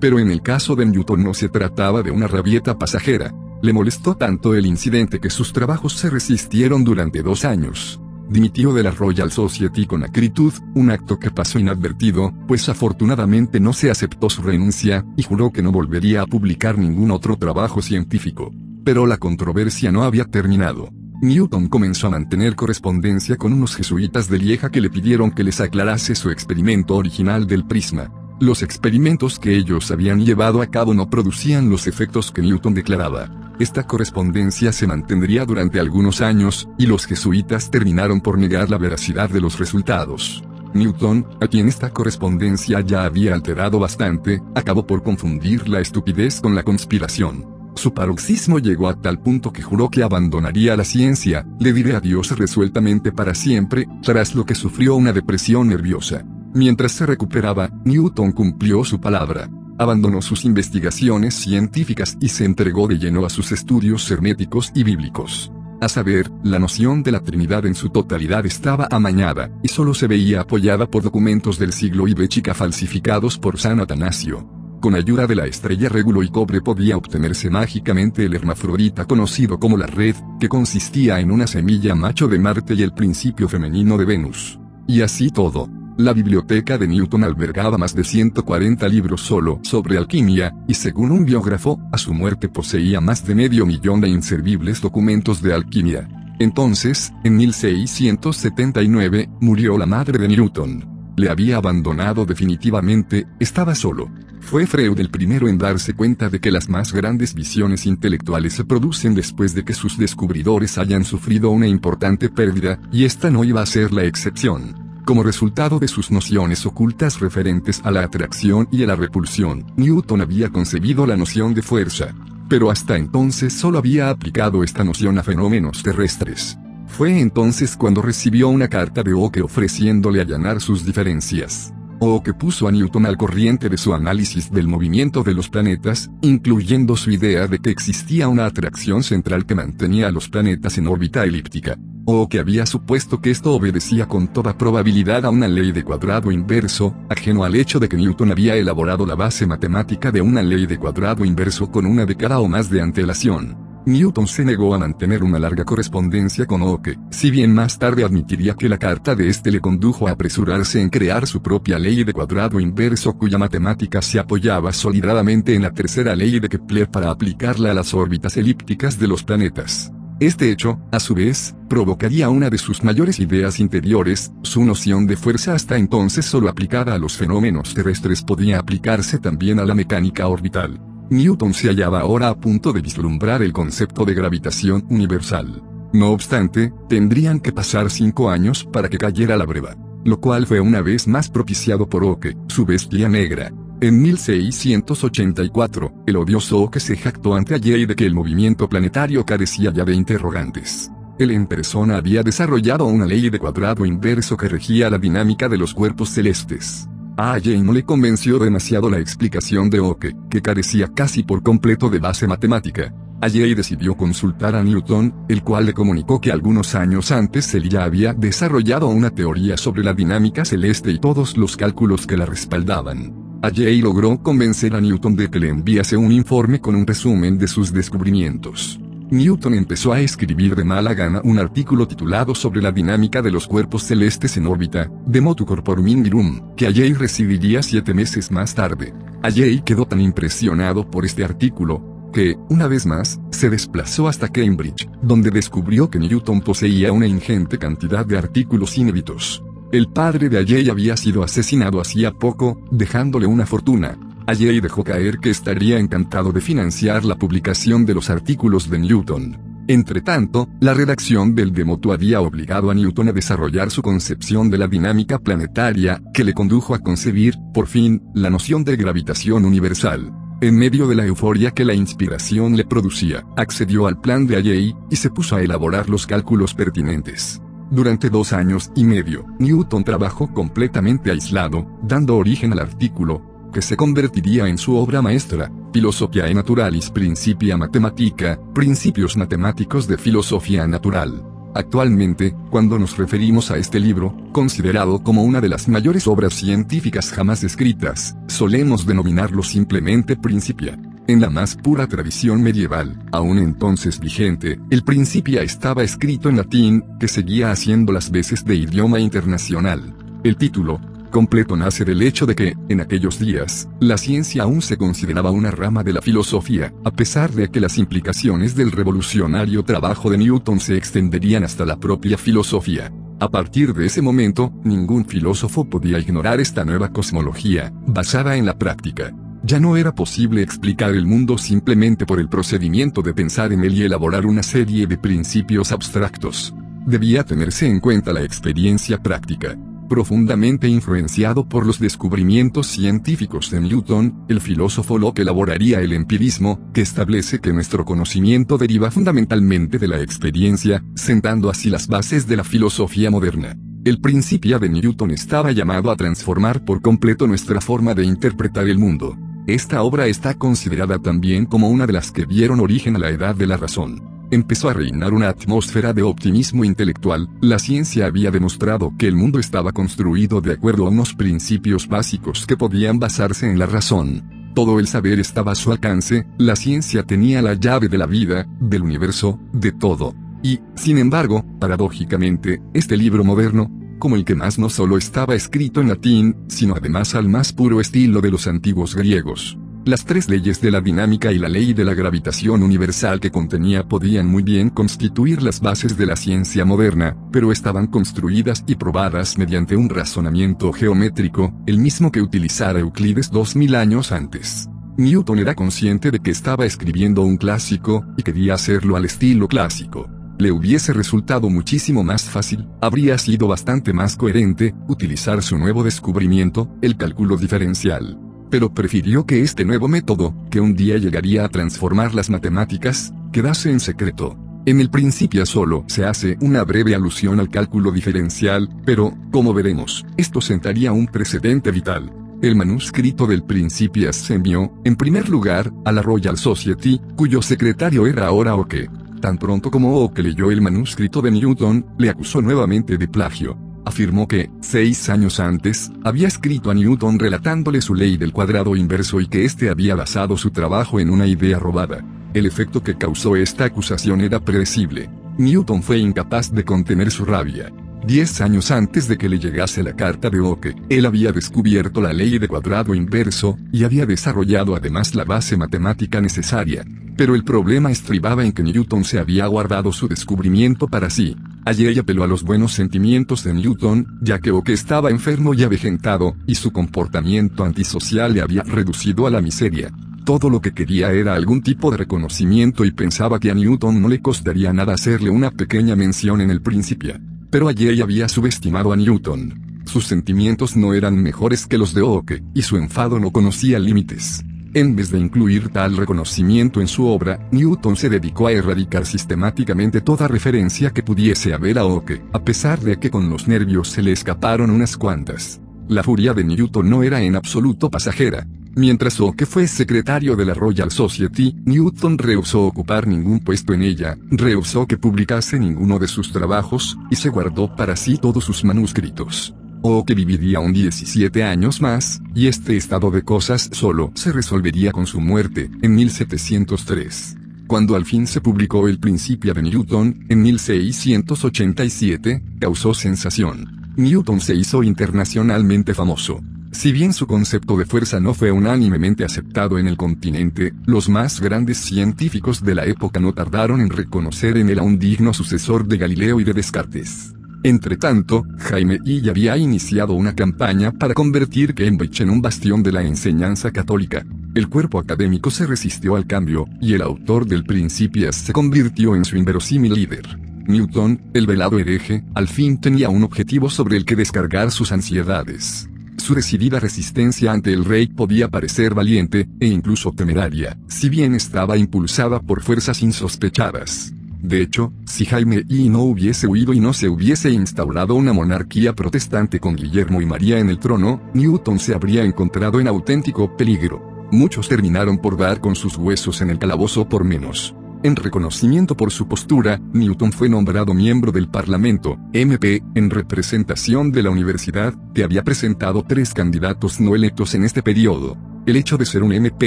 Pero en el caso de Newton no se trataba de una rabieta pasajera. Le molestó tanto el incidente que sus trabajos se resistieron durante dos años dimitió de la Royal Society con acritud, un acto que pasó inadvertido, pues afortunadamente no se aceptó su renuncia, y juró que no volvería a publicar ningún otro trabajo científico. Pero la controversia no había terminado. Newton comenzó a mantener correspondencia con unos jesuitas de Lieja que le pidieron que les aclarase su experimento original del prisma. Los experimentos que ellos habían llevado a cabo no producían los efectos que Newton declaraba. Esta correspondencia se mantendría durante algunos años, y los jesuitas terminaron por negar la veracidad de los resultados. Newton, a quien esta correspondencia ya había alterado bastante, acabó por confundir la estupidez con la conspiración. Su paroxismo llegó a tal punto que juró que abandonaría la ciencia, le diré adiós resueltamente para siempre, tras lo que sufrió una depresión nerviosa. Mientras se recuperaba, Newton cumplió su palabra abandonó sus investigaciones científicas y se entregó de lleno a sus estudios herméticos y bíblicos. A saber, la noción de la Trinidad en su totalidad estaba amañada, y solo se veía apoyada por documentos del siglo Ibéchica falsificados por San Atanasio. Con ayuda de la estrella régulo y cobre podía obtenerse mágicamente el hermafrodita conocido como la red, que consistía en una semilla macho de Marte y el principio femenino de Venus. Y así todo, la biblioteca de Newton albergaba más de 140 libros solo sobre alquimia, y según un biógrafo, a su muerte poseía más de medio millón de inservibles documentos de alquimia. Entonces, en 1679, murió la madre de Newton. Le había abandonado definitivamente, estaba solo. Fue Freud el primero en darse cuenta de que las más grandes visiones intelectuales se producen después de que sus descubridores hayan sufrido una importante pérdida, y esta no iba a ser la excepción. Como resultado de sus nociones ocultas referentes a la atracción y a la repulsión, Newton había concebido la noción de fuerza. Pero hasta entonces solo había aplicado esta noción a fenómenos terrestres. Fue entonces cuando recibió una carta de Oke ofreciéndole allanar sus diferencias. Oke puso a Newton al corriente de su análisis del movimiento de los planetas, incluyendo su idea de que existía una atracción central que mantenía a los planetas en órbita elíptica o que había supuesto que esto obedecía con toda probabilidad a una ley de cuadrado inverso, ajeno al hecho de que Newton había elaborado la base matemática de una ley de cuadrado inverso con una década o más de antelación. Newton se negó a mantener una larga correspondencia con Oke, si bien más tarde admitiría que la carta de este le condujo a apresurarse en crear su propia ley de cuadrado inverso cuya matemática se apoyaba solidadamente en la tercera ley de Kepler para aplicarla a las órbitas elípticas de los planetas. Este hecho, a su vez, provocaría una de sus mayores ideas interiores, su noción de fuerza hasta entonces solo aplicada a los fenómenos terrestres podía aplicarse también a la mecánica orbital. Newton se hallaba ahora a punto de vislumbrar el concepto de gravitación universal. No obstante, tendrían que pasar cinco años para que cayera la breva. Lo cual fue una vez más propiciado por Oke, su bestia negra, en 1684, el odioso que se jactó ante Halley de que el movimiento planetario carecía ya de interrogantes. Él en persona había desarrollado una ley de cuadrado inverso que regía la dinámica de los cuerpos celestes. A Halley no le convenció demasiado la explicación de Oke, que carecía casi por completo de base matemática. Halley decidió consultar a Newton, el cual le comunicó que algunos años antes él ya había desarrollado una teoría sobre la dinámica celeste y todos los cálculos que la respaldaban. Alley logró convencer a Newton de que le enviase un informe con un resumen de sus descubrimientos. Newton empezó a escribir de mala gana un artículo titulado sobre la dinámica de los cuerpos celestes en órbita, de Motu Corporum Ingirum, que Alley recibiría siete meses más tarde. Alley quedó tan impresionado por este artículo, que, una vez más, se desplazó hasta Cambridge, donde descubrió que Newton poseía una ingente cantidad de artículos inéditos. El padre de Alley había sido asesinado hacía poco, dejándole una fortuna. Alley dejó caer que estaría encantado de financiar la publicación de los artículos de Newton. Entretanto, la redacción del Demoto había obligado a Newton a desarrollar su concepción de la dinámica planetaria, que le condujo a concebir, por fin, la noción de gravitación universal. En medio de la euforia que la inspiración le producía, accedió al plan de Alley, y se puso a elaborar los cálculos pertinentes. Durante dos años y medio, Newton trabajó completamente aislado, dando origen al artículo, que se convertiría en su obra maestra, Philosophia Naturalis Principia Mathematica, Principios Matemáticos de Filosofía Natural. Actualmente, cuando nos referimos a este libro, considerado como una de las mayores obras científicas jamás escritas, solemos denominarlo simplemente Principia. En la más pura tradición medieval, aún entonces vigente, el Principia estaba escrito en latín, que seguía haciendo las veces de idioma internacional. El título, completo nace del hecho de que, en aquellos días, la ciencia aún se consideraba una rama de la filosofía, a pesar de que las implicaciones del revolucionario trabajo de Newton se extenderían hasta la propia filosofía. A partir de ese momento, ningún filósofo podía ignorar esta nueva cosmología, basada en la práctica. Ya no era posible explicar el mundo simplemente por el procedimiento de pensar en él y elaborar una serie de principios abstractos. Debía tenerse en cuenta la experiencia práctica. Profundamente influenciado por los descubrimientos científicos de Newton, el filósofo Locke elaboraría el empirismo, que establece que nuestro conocimiento deriva fundamentalmente de la experiencia, sentando así las bases de la filosofía moderna. El principio de Newton estaba llamado a transformar por completo nuestra forma de interpretar el mundo. Esta obra está considerada también como una de las que dieron origen a la edad de la razón. Empezó a reinar una atmósfera de optimismo intelectual, la ciencia había demostrado que el mundo estaba construido de acuerdo a unos principios básicos que podían basarse en la razón. Todo el saber estaba a su alcance, la ciencia tenía la llave de la vida, del universo, de todo. Y, sin embargo, paradójicamente, este libro moderno, como el que más no solo estaba escrito en latín, sino además al más puro estilo de los antiguos griegos. Las tres leyes de la dinámica y la ley de la gravitación universal que contenía podían muy bien constituir las bases de la ciencia moderna, pero estaban construidas y probadas mediante un razonamiento geométrico, el mismo que utilizara Euclides dos mil años antes. Newton era consciente de que estaba escribiendo un clásico, y quería hacerlo al estilo clásico le hubiese resultado muchísimo más fácil, habría sido bastante más coherente, utilizar su nuevo descubrimiento, el cálculo diferencial. Pero prefirió que este nuevo método, que un día llegaría a transformar las matemáticas, quedase en secreto. En el principio solo se hace una breve alusión al cálculo diferencial, pero, como veremos, esto sentaría un precedente vital. El manuscrito del Principia se envió, en primer lugar, a la Royal Society, cuyo secretario era ahora Oke. Tan pronto como Oke leyó el manuscrito de Newton, le acusó nuevamente de plagio. Afirmó que, seis años antes, había escrito a Newton relatándole su ley del cuadrado inverso y que éste había basado su trabajo en una idea robada. El efecto que causó esta acusación era predecible. Newton fue incapaz de contener su rabia. Diez años antes de que le llegase la carta de Oke, él había descubierto la ley de cuadrado inverso, y había desarrollado además la base matemática necesaria. Pero el problema estribaba en que Newton se había guardado su descubrimiento para sí. Allí apeló a los buenos sentimientos de Newton, ya que Oke estaba enfermo y avejentado, y su comportamiento antisocial le había reducido a la miseria. Todo lo que quería era algún tipo de reconocimiento y pensaba que a Newton no le costaría nada hacerle una pequeña mención en el Principia. Pero allí había subestimado a Newton. Sus sentimientos no eran mejores que los de Oke, y su enfado no conocía límites. En vez de incluir tal reconocimiento en su obra, Newton se dedicó a erradicar sistemáticamente toda referencia que pudiese haber a Oke, a pesar de que con los nervios se le escaparon unas cuantas. La furia de Newton no era en absoluto pasajera. Mientras Oke fue secretario de la Royal Society, Newton rehusó ocupar ningún puesto en ella, rehusó que publicase ninguno de sus trabajos, y se guardó para sí todos sus manuscritos o que viviría un 17 años más, y este estado de cosas solo se resolvería con su muerte, en 1703. Cuando al fin se publicó el Principia de Newton, en 1687, causó sensación. Newton se hizo internacionalmente famoso. Si bien su concepto de fuerza no fue unánimemente aceptado en el continente, los más grandes científicos de la época no tardaron en reconocer en él a un digno sucesor de Galileo y de Descartes. Entretanto, Jaime I había iniciado una campaña para convertir Cambridge en un bastión de la enseñanza católica. El cuerpo académico se resistió al cambio, y el autor del Principias se convirtió en su inverosímil líder. Newton, el velado hereje, al fin tenía un objetivo sobre el que descargar sus ansiedades. Su decidida resistencia ante el rey podía parecer valiente, e incluso temeraria, si bien estaba impulsada por fuerzas insospechadas. De hecho, si Jaime I no hubiese huido y no se hubiese instaurado una monarquía protestante con Guillermo y María en el trono, Newton se habría encontrado en auténtico peligro. Muchos terminaron por dar con sus huesos en el calabozo por menos. En reconocimiento por su postura, Newton fue nombrado miembro del Parlamento, MP, en representación de la universidad, que había presentado tres candidatos no electos en este periodo. El hecho de ser un MP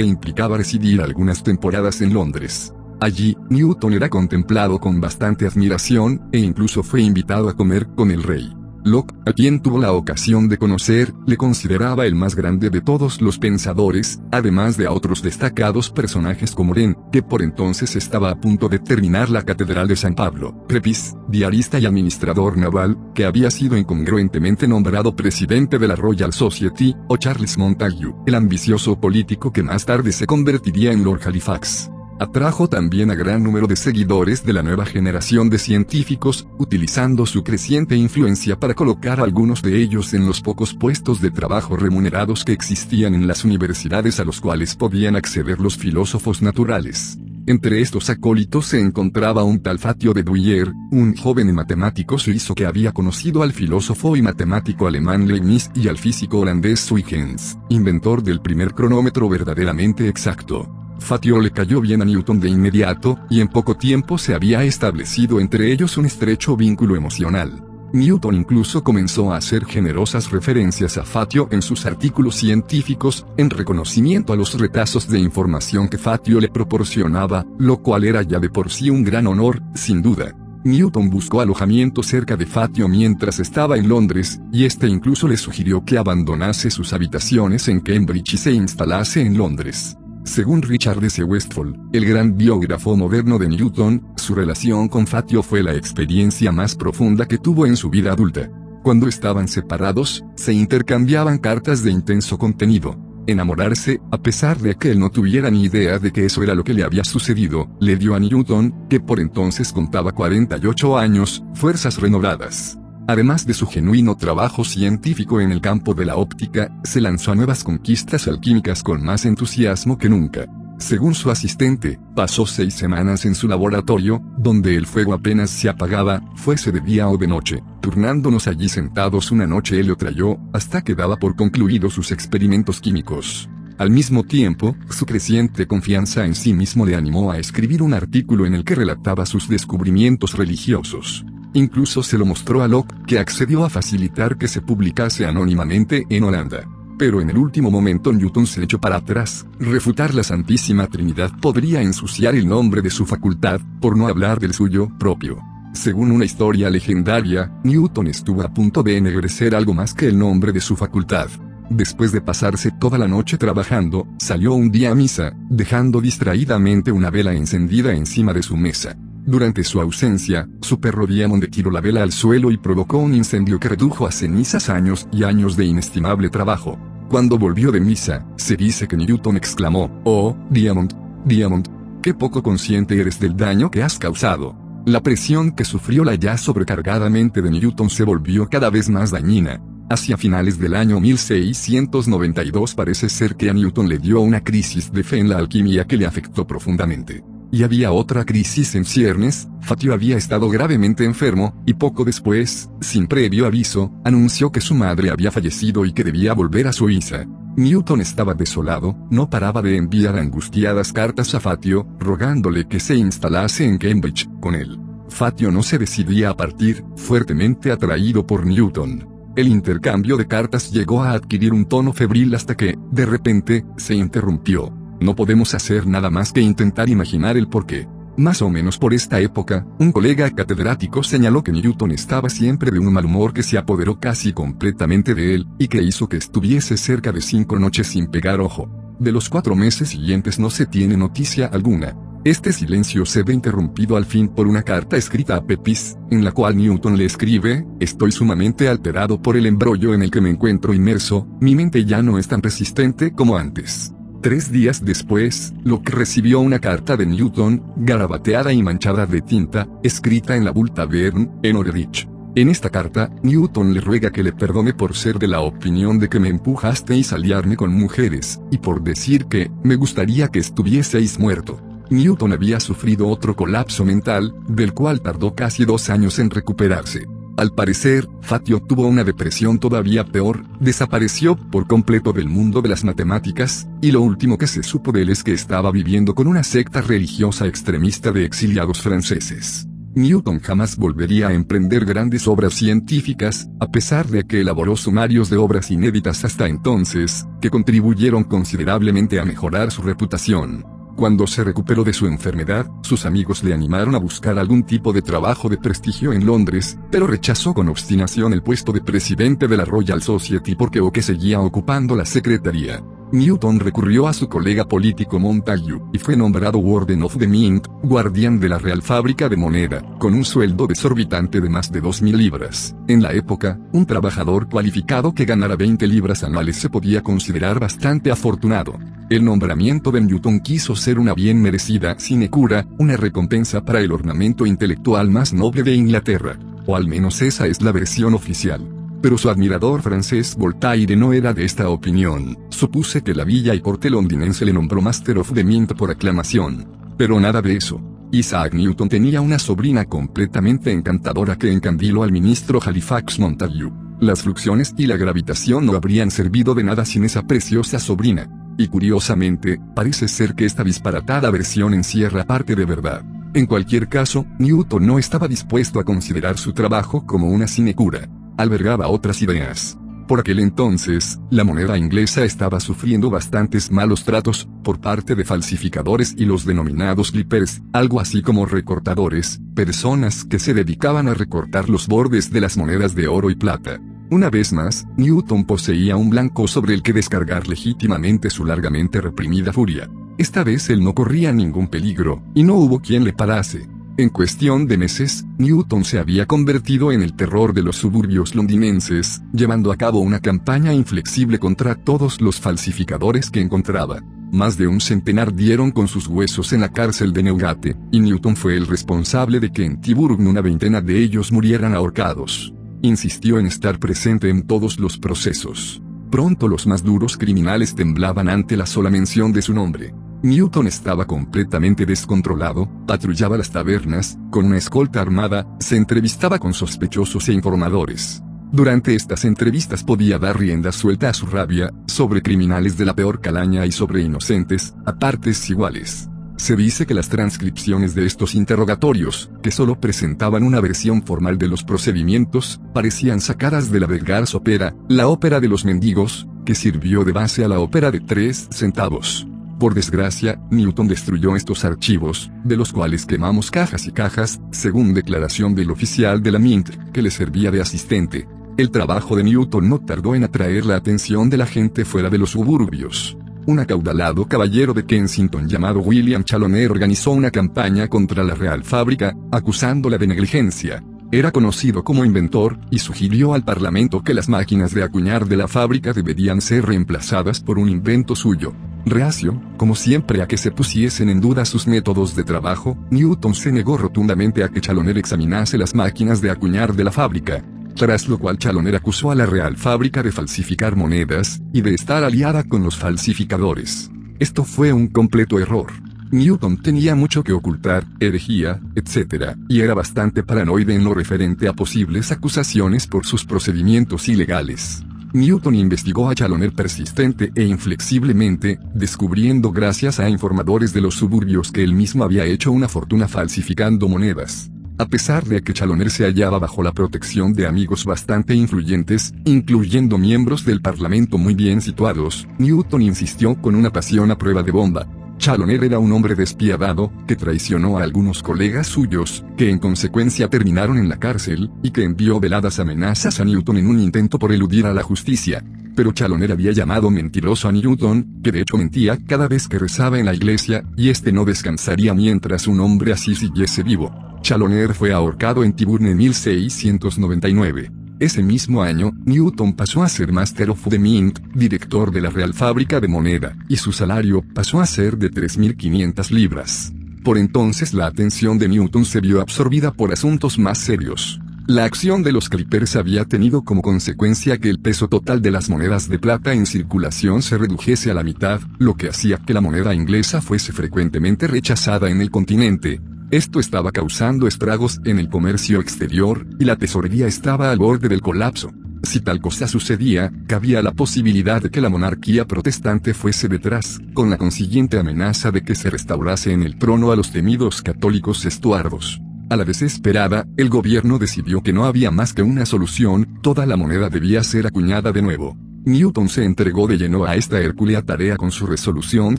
implicaba residir algunas temporadas en Londres. Allí, Newton era contemplado con bastante admiración, e incluso fue invitado a comer con el rey. Locke, a quien tuvo la ocasión de conocer, le consideraba el más grande de todos los pensadores, además de a otros destacados personajes como Ren, que por entonces estaba a punto de terminar la Catedral de San Pablo, Pepys, diarista y administrador naval, que había sido incongruentemente nombrado presidente de la Royal Society, o Charles Montagu, el ambicioso político que más tarde se convertiría en Lord Halifax. Atrajo también a gran número de seguidores de la nueva generación de científicos, utilizando su creciente influencia para colocar a algunos de ellos en los pocos puestos de trabajo remunerados que existían en las universidades a los cuales podían acceder los filósofos naturales. Entre estos acólitos se encontraba un tal Fatio de Duyer, un joven matemático suizo que había conocido al filósofo y matemático alemán Leibniz y al físico holandés Huygens, inventor del primer cronómetro verdaderamente exacto. Fatio le cayó bien a Newton de inmediato, y en poco tiempo se había establecido entre ellos un estrecho vínculo emocional. Newton incluso comenzó a hacer generosas referencias a Fatio en sus artículos científicos, en reconocimiento a los retazos de información que Fatio le proporcionaba, lo cual era ya de por sí un gran honor, sin duda. Newton buscó alojamiento cerca de Fatio mientras estaba en Londres, y este incluso le sugirió que abandonase sus habitaciones en Cambridge y se instalase en Londres. Según Richard S. Westphal, el gran biógrafo moderno de Newton, su relación con Fatio fue la experiencia más profunda que tuvo en su vida adulta. Cuando estaban separados, se intercambiaban cartas de intenso contenido. Enamorarse, a pesar de que él no tuviera ni idea de que eso era lo que le había sucedido, le dio a Newton, que por entonces contaba 48 años, fuerzas renovadas. Además de su genuino trabajo científico en el campo de la óptica, se lanzó a nuevas conquistas alquímicas con más entusiasmo que nunca. Según su asistente, pasó seis semanas en su laboratorio, donde el fuego apenas se apagaba, fuese de día o de noche, turnándonos allí sentados una noche él y otra yo, hasta que daba por concluidos sus experimentos químicos. Al mismo tiempo, su creciente confianza en sí mismo le animó a escribir un artículo en el que relataba sus descubrimientos religiosos. Incluso se lo mostró a Locke, que accedió a facilitar que se publicase anónimamente en Holanda. Pero en el último momento Newton se echó para atrás. Refutar la Santísima Trinidad podría ensuciar el nombre de su facultad, por no hablar del suyo propio. Según una historia legendaria, Newton estuvo a punto de ennegrecer algo más que el nombre de su facultad. Después de pasarse toda la noche trabajando, salió un día a misa, dejando distraídamente una vela encendida encima de su mesa. Durante su ausencia, su perro Diamond tiró la vela al suelo y provocó un incendio que redujo a cenizas años y años de inestimable trabajo. Cuando volvió de misa, se dice que Newton exclamó, Oh, Diamond, Diamond, qué poco consciente eres del daño que has causado. La presión que sufrió la ya sobrecargadamente de Newton se volvió cada vez más dañina. Hacia finales del año 1692 parece ser que a Newton le dio una crisis de fe en la alquimia que le afectó profundamente. Y había otra crisis en ciernes, Fatio había estado gravemente enfermo, y poco después, sin previo aviso, anunció que su madre había fallecido y que debía volver a Suiza. Newton estaba desolado, no paraba de enviar angustiadas cartas a Fatio, rogándole que se instalase en Cambridge, con él. Fatio no se decidía a partir, fuertemente atraído por Newton. El intercambio de cartas llegó a adquirir un tono febril hasta que, de repente, se interrumpió. No podemos hacer nada más que intentar imaginar el porqué. Más o menos por esta época, un colega catedrático señaló que Newton estaba siempre de un mal humor que se apoderó casi completamente de él, y que hizo que estuviese cerca de cinco noches sin pegar ojo. De los cuatro meses siguientes no se tiene noticia alguna. Este silencio se ve interrumpido al fin por una carta escrita a Pepys, en la cual Newton le escribe, Estoy sumamente alterado por el embrollo en el que me encuentro inmerso, mi mente ya no es tan resistente como antes. Tres días después, Locke recibió una carta de Newton, garabateada y manchada de tinta, escrita en la Bull Tavern, en Orerich. En esta carta, Newton le ruega que le perdone por ser de la opinión de que me empujasteis a liarme con mujeres, y por decir que, me gustaría que estuvieseis muerto. Newton había sufrido otro colapso mental, del cual tardó casi dos años en recuperarse. Al parecer, Fatio tuvo una depresión todavía peor, desapareció por completo del mundo de las matemáticas, y lo último que se supo de él es que estaba viviendo con una secta religiosa extremista de exiliados franceses. Newton jamás volvería a emprender grandes obras científicas, a pesar de que elaboró sumarios de obras inéditas hasta entonces, que contribuyeron considerablemente a mejorar su reputación. Cuando se recuperó de su enfermedad, sus amigos le animaron a buscar algún tipo de trabajo de prestigio en Londres, pero rechazó con obstinación el puesto de presidente de la Royal Society porque o que seguía ocupando la secretaría. Newton recurrió a su colega político Montague, y fue nombrado Warden of the Mint, guardián de la Real Fábrica de Moneda, con un sueldo desorbitante de más de 2.000 libras. En la época, un trabajador cualificado que ganara 20 libras anuales se podía considerar bastante afortunado. El nombramiento de Newton quiso ser una bien merecida sinecura, una recompensa para el ornamento intelectual más noble de Inglaterra. O al menos esa es la versión oficial pero su admirador francés Voltaire no era de esta opinión. Supuse que la villa y corte londinense le nombró Master of the Mint por aclamación. Pero nada de eso. Isaac Newton tenía una sobrina completamente encantadora que encandiló al ministro Halifax Montague. Las fluxiones y la gravitación no habrían servido de nada sin esa preciosa sobrina. Y curiosamente, parece ser que esta disparatada versión encierra parte de verdad. En cualquier caso, Newton no estaba dispuesto a considerar su trabajo como una sinecura albergaba otras ideas. Por aquel entonces, la moneda inglesa estaba sufriendo bastantes malos tratos, por parte de falsificadores y los denominados clippers, algo así como recortadores, personas que se dedicaban a recortar los bordes de las monedas de oro y plata. Una vez más, Newton poseía un blanco sobre el que descargar legítimamente su largamente reprimida furia. Esta vez él no corría ningún peligro, y no hubo quien le parase. En cuestión de meses, Newton se había convertido en el terror de los suburbios londinenses, llevando a cabo una campaña inflexible contra todos los falsificadores que encontraba. Más de un centenar dieron con sus huesos en la cárcel de Newgate, y Newton fue el responsable de que en Tyburn una veintena de ellos murieran ahorcados. Insistió en estar presente en todos los procesos. Pronto los más duros criminales temblaban ante la sola mención de su nombre. Newton estaba completamente descontrolado, patrullaba las tabernas, con una escolta armada, se entrevistaba con sospechosos e informadores. Durante estas entrevistas podía dar rienda suelta a su rabia, sobre criminales de la peor calaña y sobre inocentes, a partes iguales. Se dice que las transcripciones de estos interrogatorios, que solo presentaban una versión formal de los procedimientos, parecían sacadas de la Vergars Opera, la ópera de los mendigos, que sirvió de base a la ópera de tres centavos. Por desgracia, Newton destruyó estos archivos, de los cuales quemamos cajas y cajas, según declaración del oficial de la Mint, que le servía de asistente. El trabajo de Newton no tardó en atraer la atención de la gente fuera de los suburbios. Un acaudalado caballero de Kensington llamado William Chaloner organizó una campaña contra la Real Fábrica, acusándola de negligencia. Era conocido como inventor, y sugirió al Parlamento que las máquinas de acuñar de la fábrica deberían ser reemplazadas por un invento suyo. Reacio, como siempre a que se pusiesen en duda sus métodos de trabajo, Newton se negó rotundamente a que Chaloner examinase las máquinas de acuñar de la fábrica. Tras lo cual Chaloner acusó a la Real Fábrica de falsificar monedas, y de estar aliada con los falsificadores. Esto fue un completo error. Newton tenía mucho que ocultar, herejía, etc., y era bastante paranoide en lo referente a posibles acusaciones por sus procedimientos ilegales. Newton investigó a Chaloner persistente e inflexiblemente, descubriendo gracias a informadores de los suburbios que él mismo había hecho una fortuna falsificando monedas. A pesar de que Chaloner se hallaba bajo la protección de amigos bastante influyentes, incluyendo miembros del Parlamento muy bien situados, Newton insistió con una pasión a prueba de bomba, Chaloner era un hombre despiadado, que traicionó a algunos colegas suyos, que en consecuencia terminaron en la cárcel, y que envió veladas amenazas a Newton en un intento por eludir a la justicia. Pero Chaloner había llamado mentiroso a Newton, que de hecho mentía cada vez que rezaba en la iglesia, y este no descansaría mientras un hombre así siguiese vivo. Chaloner fue ahorcado en Tiburn en 1699. Ese mismo año, Newton pasó a ser Master of the Mint, director de la Real Fábrica de Moneda, y su salario pasó a ser de 3.500 libras. Por entonces la atención de Newton se vio absorbida por asuntos más serios. La acción de los clippers había tenido como consecuencia que el peso total de las monedas de plata en circulación se redujese a la mitad, lo que hacía que la moneda inglesa fuese frecuentemente rechazada en el continente. Esto estaba causando estragos en el comercio exterior, y la tesorería estaba al borde del colapso. Si tal cosa sucedía, cabía la posibilidad de que la monarquía protestante fuese detrás, con la consiguiente amenaza de que se restaurase en el trono a los temidos católicos estuardos. A la desesperada, el gobierno decidió que no había más que una solución, toda la moneda debía ser acuñada de nuevo. Newton se entregó de lleno a esta hercúlea tarea con su resolución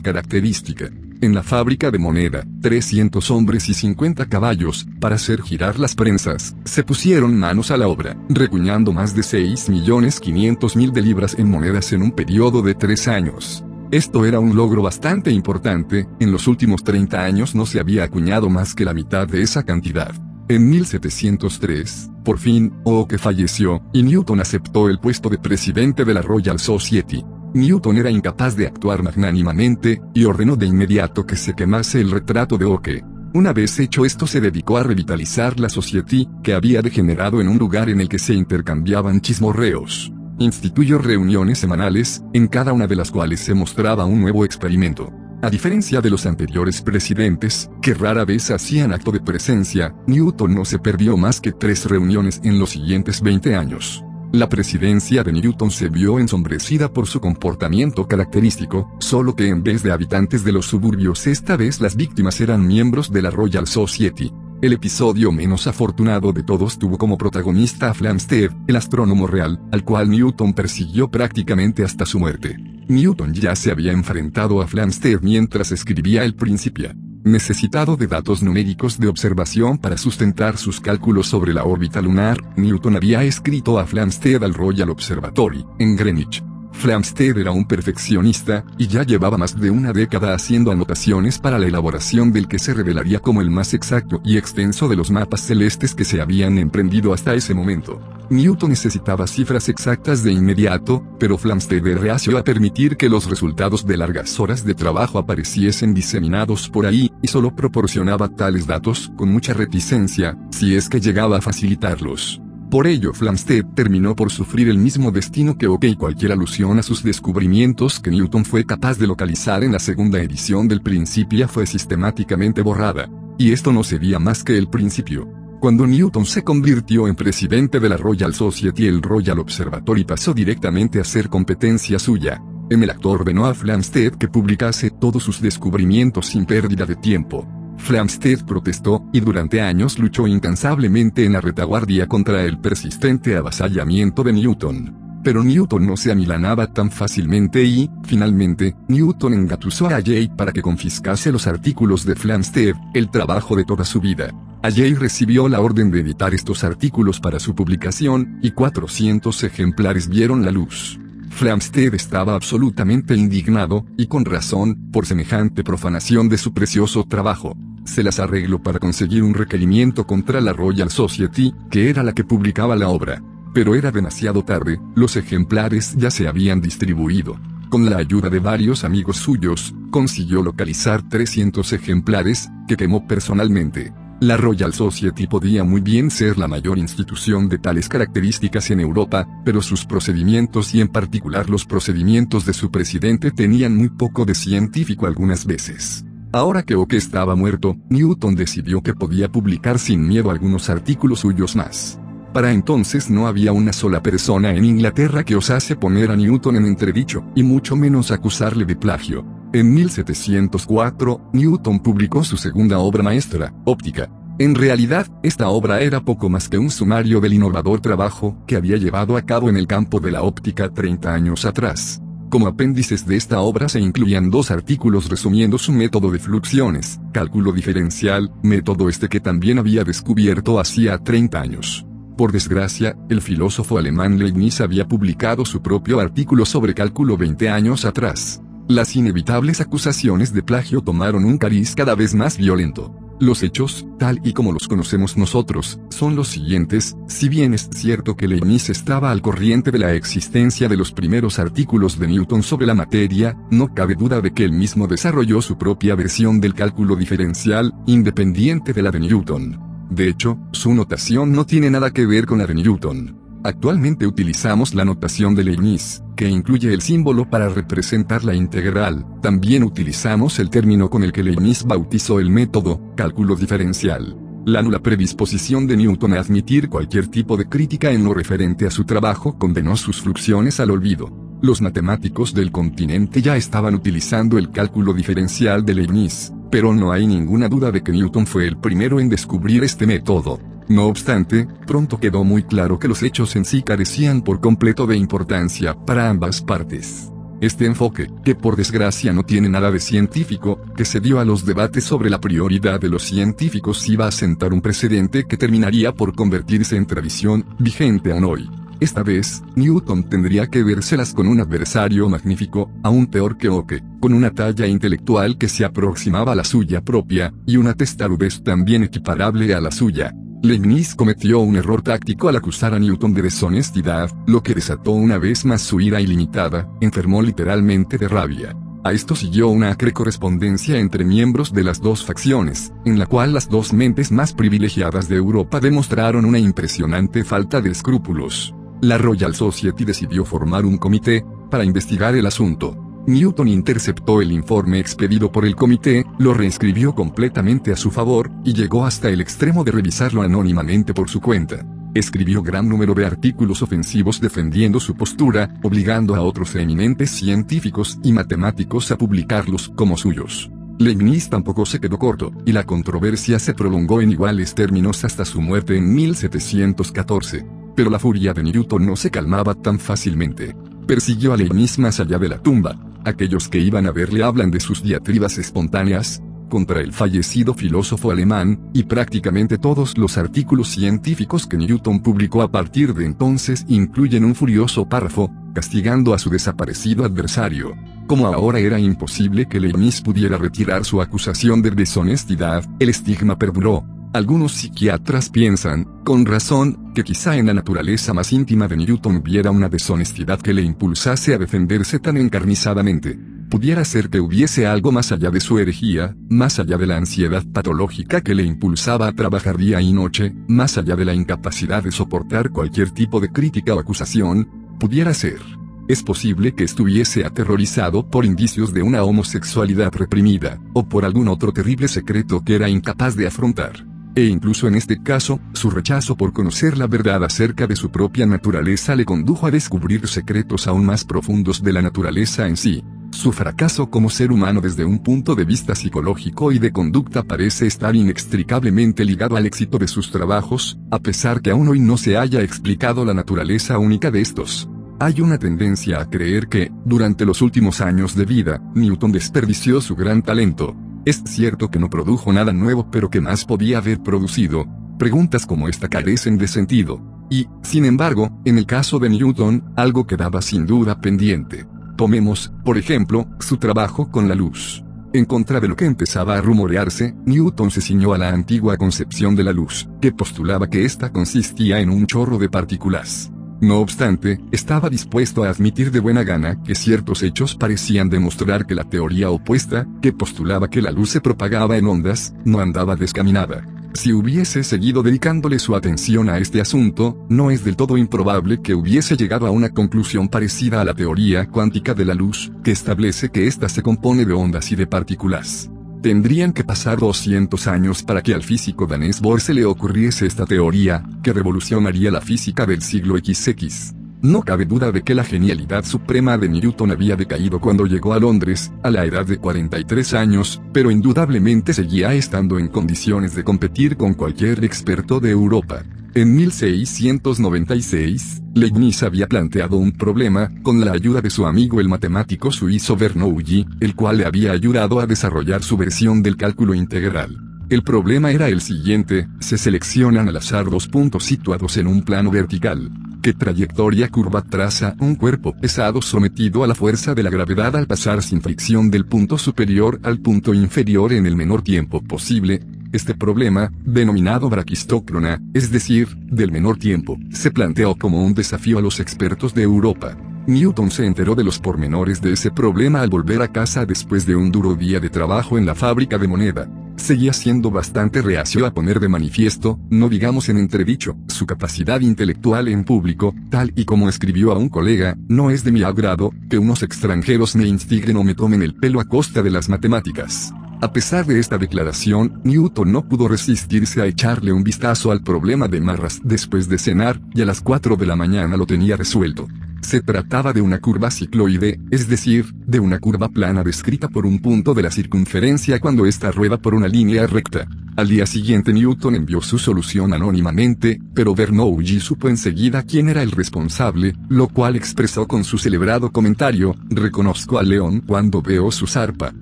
característica. En la fábrica de moneda, 300 hombres y 50 caballos, para hacer girar las prensas, se pusieron manos a la obra, recuñando más de 6.500.000 de libras en monedas en un periodo de tres años. Esto era un logro bastante importante, en los últimos 30 años no se había acuñado más que la mitad de esa cantidad. En 1703, por fin, Oke falleció, y Newton aceptó el puesto de presidente de la Royal Society. Newton era incapaz de actuar magnánimamente, y ordenó de inmediato que se quemase el retrato de Oke. Una vez hecho esto se dedicó a revitalizar la Society, que había degenerado en un lugar en el que se intercambiaban chismorreos instituyó reuniones semanales, en cada una de las cuales se mostraba un nuevo experimento. A diferencia de los anteriores presidentes, que rara vez hacían acto de presencia, Newton no se perdió más que tres reuniones en los siguientes 20 años. La presidencia de Newton se vio ensombrecida por su comportamiento característico, solo que en vez de habitantes de los suburbios esta vez las víctimas eran miembros de la Royal Society. El episodio menos afortunado de todos tuvo como protagonista a Flamsteed, el astrónomo real, al cual Newton persiguió prácticamente hasta su muerte. Newton ya se había enfrentado a Flamsteed mientras escribía el Principia. Necesitado de datos numéricos de observación para sustentar sus cálculos sobre la órbita lunar, Newton había escrito a Flamsteed al Royal Observatory, en Greenwich. Flamsteed era un perfeccionista, y ya llevaba más de una década haciendo anotaciones para la elaboración del que se revelaría como el más exacto y extenso de los mapas celestes que se habían emprendido hasta ese momento. Newton necesitaba cifras exactas de inmediato, pero Flamsteed era reacio a permitir que los resultados de largas horas de trabajo apareciesen diseminados por ahí, y solo proporcionaba tales datos con mucha reticencia, si es que llegaba a facilitarlos. Por ello Flamsteed terminó por sufrir el mismo destino que Oke y cualquier alusión a sus descubrimientos que Newton fue capaz de localizar en la segunda edición del Principia fue sistemáticamente borrada. Y esto no sería más que el principio. Cuando Newton se convirtió en presidente de la Royal Society el Royal Observatory pasó directamente a ser competencia suya. Emelactor ordenó a Flamsteed que publicase todos sus descubrimientos sin pérdida de tiempo. Flamsteed protestó, y durante años luchó incansablemente en la retaguardia contra el persistente avasallamiento de Newton. Pero Newton no se amilanaba tan fácilmente y, finalmente, Newton engatusó a Jay para que confiscase los artículos de Flamsteed, el trabajo de toda su vida. Jay recibió la orden de editar estos artículos para su publicación, y 400 ejemplares vieron la luz. Flamsteed estaba absolutamente indignado, y con razón, por semejante profanación de su precioso trabajo. Se las arregló para conseguir un requerimiento contra la Royal Society, que era la que publicaba la obra. Pero era demasiado tarde, los ejemplares ya se habían distribuido. Con la ayuda de varios amigos suyos, consiguió localizar 300 ejemplares, que quemó personalmente. La Royal Society podía muy bien ser la mayor institución de tales características en Europa, pero sus procedimientos y en particular los procedimientos de su presidente tenían muy poco de científico algunas veces. Ahora que Oke estaba muerto, Newton decidió que podía publicar sin miedo algunos artículos suyos más. Para entonces no había una sola persona en Inglaterra que osase poner a Newton en entredicho, y mucho menos acusarle de plagio. En 1704, Newton publicó su segunda obra maestra, Óptica. En realidad, esta obra era poco más que un sumario del innovador trabajo que había llevado a cabo en el campo de la óptica 30 años atrás. Como apéndices de esta obra se incluían dos artículos resumiendo su método de fluxiones, cálculo diferencial, método este que también había descubierto hacía 30 años. Por desgracia, el filósofo alemán Leibniz había publicado su propio artículo sobre cálculo 20 años atrás. Las inevitables acusaciones de plagio tomaron un cariz cada vez más violento. Los hechos, tal y como los conocemos nosotros, son los siguientes, si bien es cierto que Leibniz estaba al corriente de la existencia de los primeros artículos de Newton sobre la materia, no cabe duda de que él mismo desarrolló su propia versión del cálculo diferencial, independiente de la de Newton. De hecho, su notación no tiene nada que ver con la de Newton. Actualmente utilizamos la notación de Leibniz, que incluye el símbolo para representar la integral. También utilizamos el término con el que Leibniz bautizó el método, cálculo diferencial. La nula predisposición de Newton a admitir cualquier tipo de crítica en lo referente a su trabajo condenó sus fluxiones al olvido. Los matemáticos del continente ya estaban utilizando el cálculo diferencial de Leibniz, pero no hay ninguna duda de que Newton fue el primero en descubrir este método. No obstante, pronto quedó muy claro que los hechos en sí carecían por completo de importancia para ambas partes. Este enfoque, que por desgracia no tiene nada de científico, que se dio a los debates sobre la prioridad de los científicos iba a sentar un precedente que terminaría por convertirse en tradición, vigente aún hoy. Esta vez, Newton tendría que vérselas con un adversario magnífico, aún peor que Oke, con una talla intelectual que se aproximaba a la suya propia, y una testarudez también equiparable a la suya. Leibniz cometió un error táctico al acusar a Newton de deshonestidad, lo que desató una vez más su ira ilimitada, enfermó literalmente de rabia. A esto siguió una acre correspondencia entre miembros de las dos facciones, en la cual las dos mentes más privilegiadas de Europa demostraron una impresionante falta de escrúpulos. La Royal Society decidió formar un comité, para investigar el asunto. Newton interceptó el informe expedido por el comité, lo reescribió completamente a su favor, y llegó hasta el extremo de revisarlo anónimamente por su cuenta. Escribió gran número de artículos ofensivos defendiendo su postura, obligando a otros eminentes científicos y matemáticos a publicarlos como suyos. Leibniz tampoco se quedó corto, y la controversia se prolongó en iguales términos hasta su muerte en 1714. Pero la furia de Newton no se calmaba tan fácilmente. Persiguió a Leibniz más allá de la tumba, Aquellos que iban a verle hablan de sus diatribas espontáneas, contra el fallecido filósofo alemán, y prácticamente todos los artículos científicos que Newton publicó a partir de entonces incluyen un furioso párrafo, castigando a su desaparecido adversario. Como ahora era imposible que Leibniz pudiera retirar su acusación de deshonestidad, el estigma perduró, algunos psiquiatras piensan, con razón, que quizá en la naturaleza más íntima de Newton hubiera una deshonestidad que le impulsase a defenderse tan encarnizadamente. Pudiera ser que hubiese algo más allá de su herejía, más allá de la ansiedad patológica que le impulsaba a trabajar día y noche, más allá de la incapacidad de soportar cualquier tipo de crítica o acusación, pudiera ser. Es posible que estuviese aterrorizado por indicios de una homosexualidad reprimida, o por algún otro terrible secreto que era incapaz de afrontar. E incluso en este caso, su rechazo por conocer la verdad acerca de su propia naturaleza le condujo a descubrir secretos aún más profundos de la naturaleza en sí. Su fracaso como ser humano desde un punto de vista psicológico y de conducta parece estar inextricablemente ligado al éxito de sus trabajos, a pesar que aún hoy no se haya explicado la naturaleza única de estos. Hay una tendencia a creer que, durante los últimos años de vida, Newton desperdició su gran talento, es cierto que no produjo nada nuevo, pero ¿qué más podía haber producido? Preguntas como esta carecen de sentido. Y, sin embargo, en el caso de Newton, algo quedaba sin duda pendiente. Tomemos, por ejemplo, su trabajo con la luz. En contra de lo que empezaba a rumorearse, Newton se ciñó a la antigua concepción de la luz, que postulaba que ésta consistía en un chorro de partículas. No obstante, estaba dispuesto a admitir de buena gana que ciertos hechos parecían demostrar que la teoría opuesta, que postulaba que la luz se propagaba en ondas, no andaba descaminada. Si hubiese seguido dedicándole su atención a este asunto, no es del todo improbable que hubiese llegado a una conclusión parecida a la teoría cuántica de la luz, que establece que ésta se compone de ondas y de partículas. Tendrían que pasar 200 años para que al físico danés Bohr se le ocurriese esta teoría, que revolucionaría la física del siglo XX. No cabe duda de que la genialidad suprema de Newton había decaído cuando llegó a Londres, a la edad de 43 años, pero indudablemente seguía estando en condiciones de competir con cualquier experto de Europa. En 1696, Leibniz había planteado un problema, con la ayuda de su amigo el matemático suizo Bernoulli, el cual le había ayudado a desarrollar su versión del cálculo integral. El problema era el siguiente, se seleccionan al azar dos puntos situados en un plano vertical. ¿Qué trayectoria curva traza un cuerpo pesado sometido a la fuerza de la gravedad al pasar sin fricción del punto superior al punto inferior en el menor tiempo posible? Este problema, denominado braquistócrona, es decir, del menor tiempo, se planteó como un desafío a los expertos de Europa. Newton se enteró de los pormenores de ese problema al volver a casa después de un duro día de trabajo en la fábrica de moneda. seguía siendo bastante reacio a poner de manifiesto, no digamos en entredicho, su capacidad intelectual en público, tal y como escribió a un colega, no es de mi agrado, que unos extranjeros me instiguen o me tomen el pelo a costa de las matemáticas. A pesar de esta declaración, Newton no pudo resistirse a echarle un vistazo al problema de Marras después de cenar, y a las 4 de la mañana lo tenía resuelto. Se trataba de una curva cicloide, es decir, de una curva plana descrita por un punto de la circunferencia cuando ésta rueda por una línea recta. Al día siguiente Newton envió su solución anónimamente, pero Bernoulli supo enseguida quién era el responsable, lo cual expresó con su celebrado comentario, reconozco a León cuando veo su zarpa.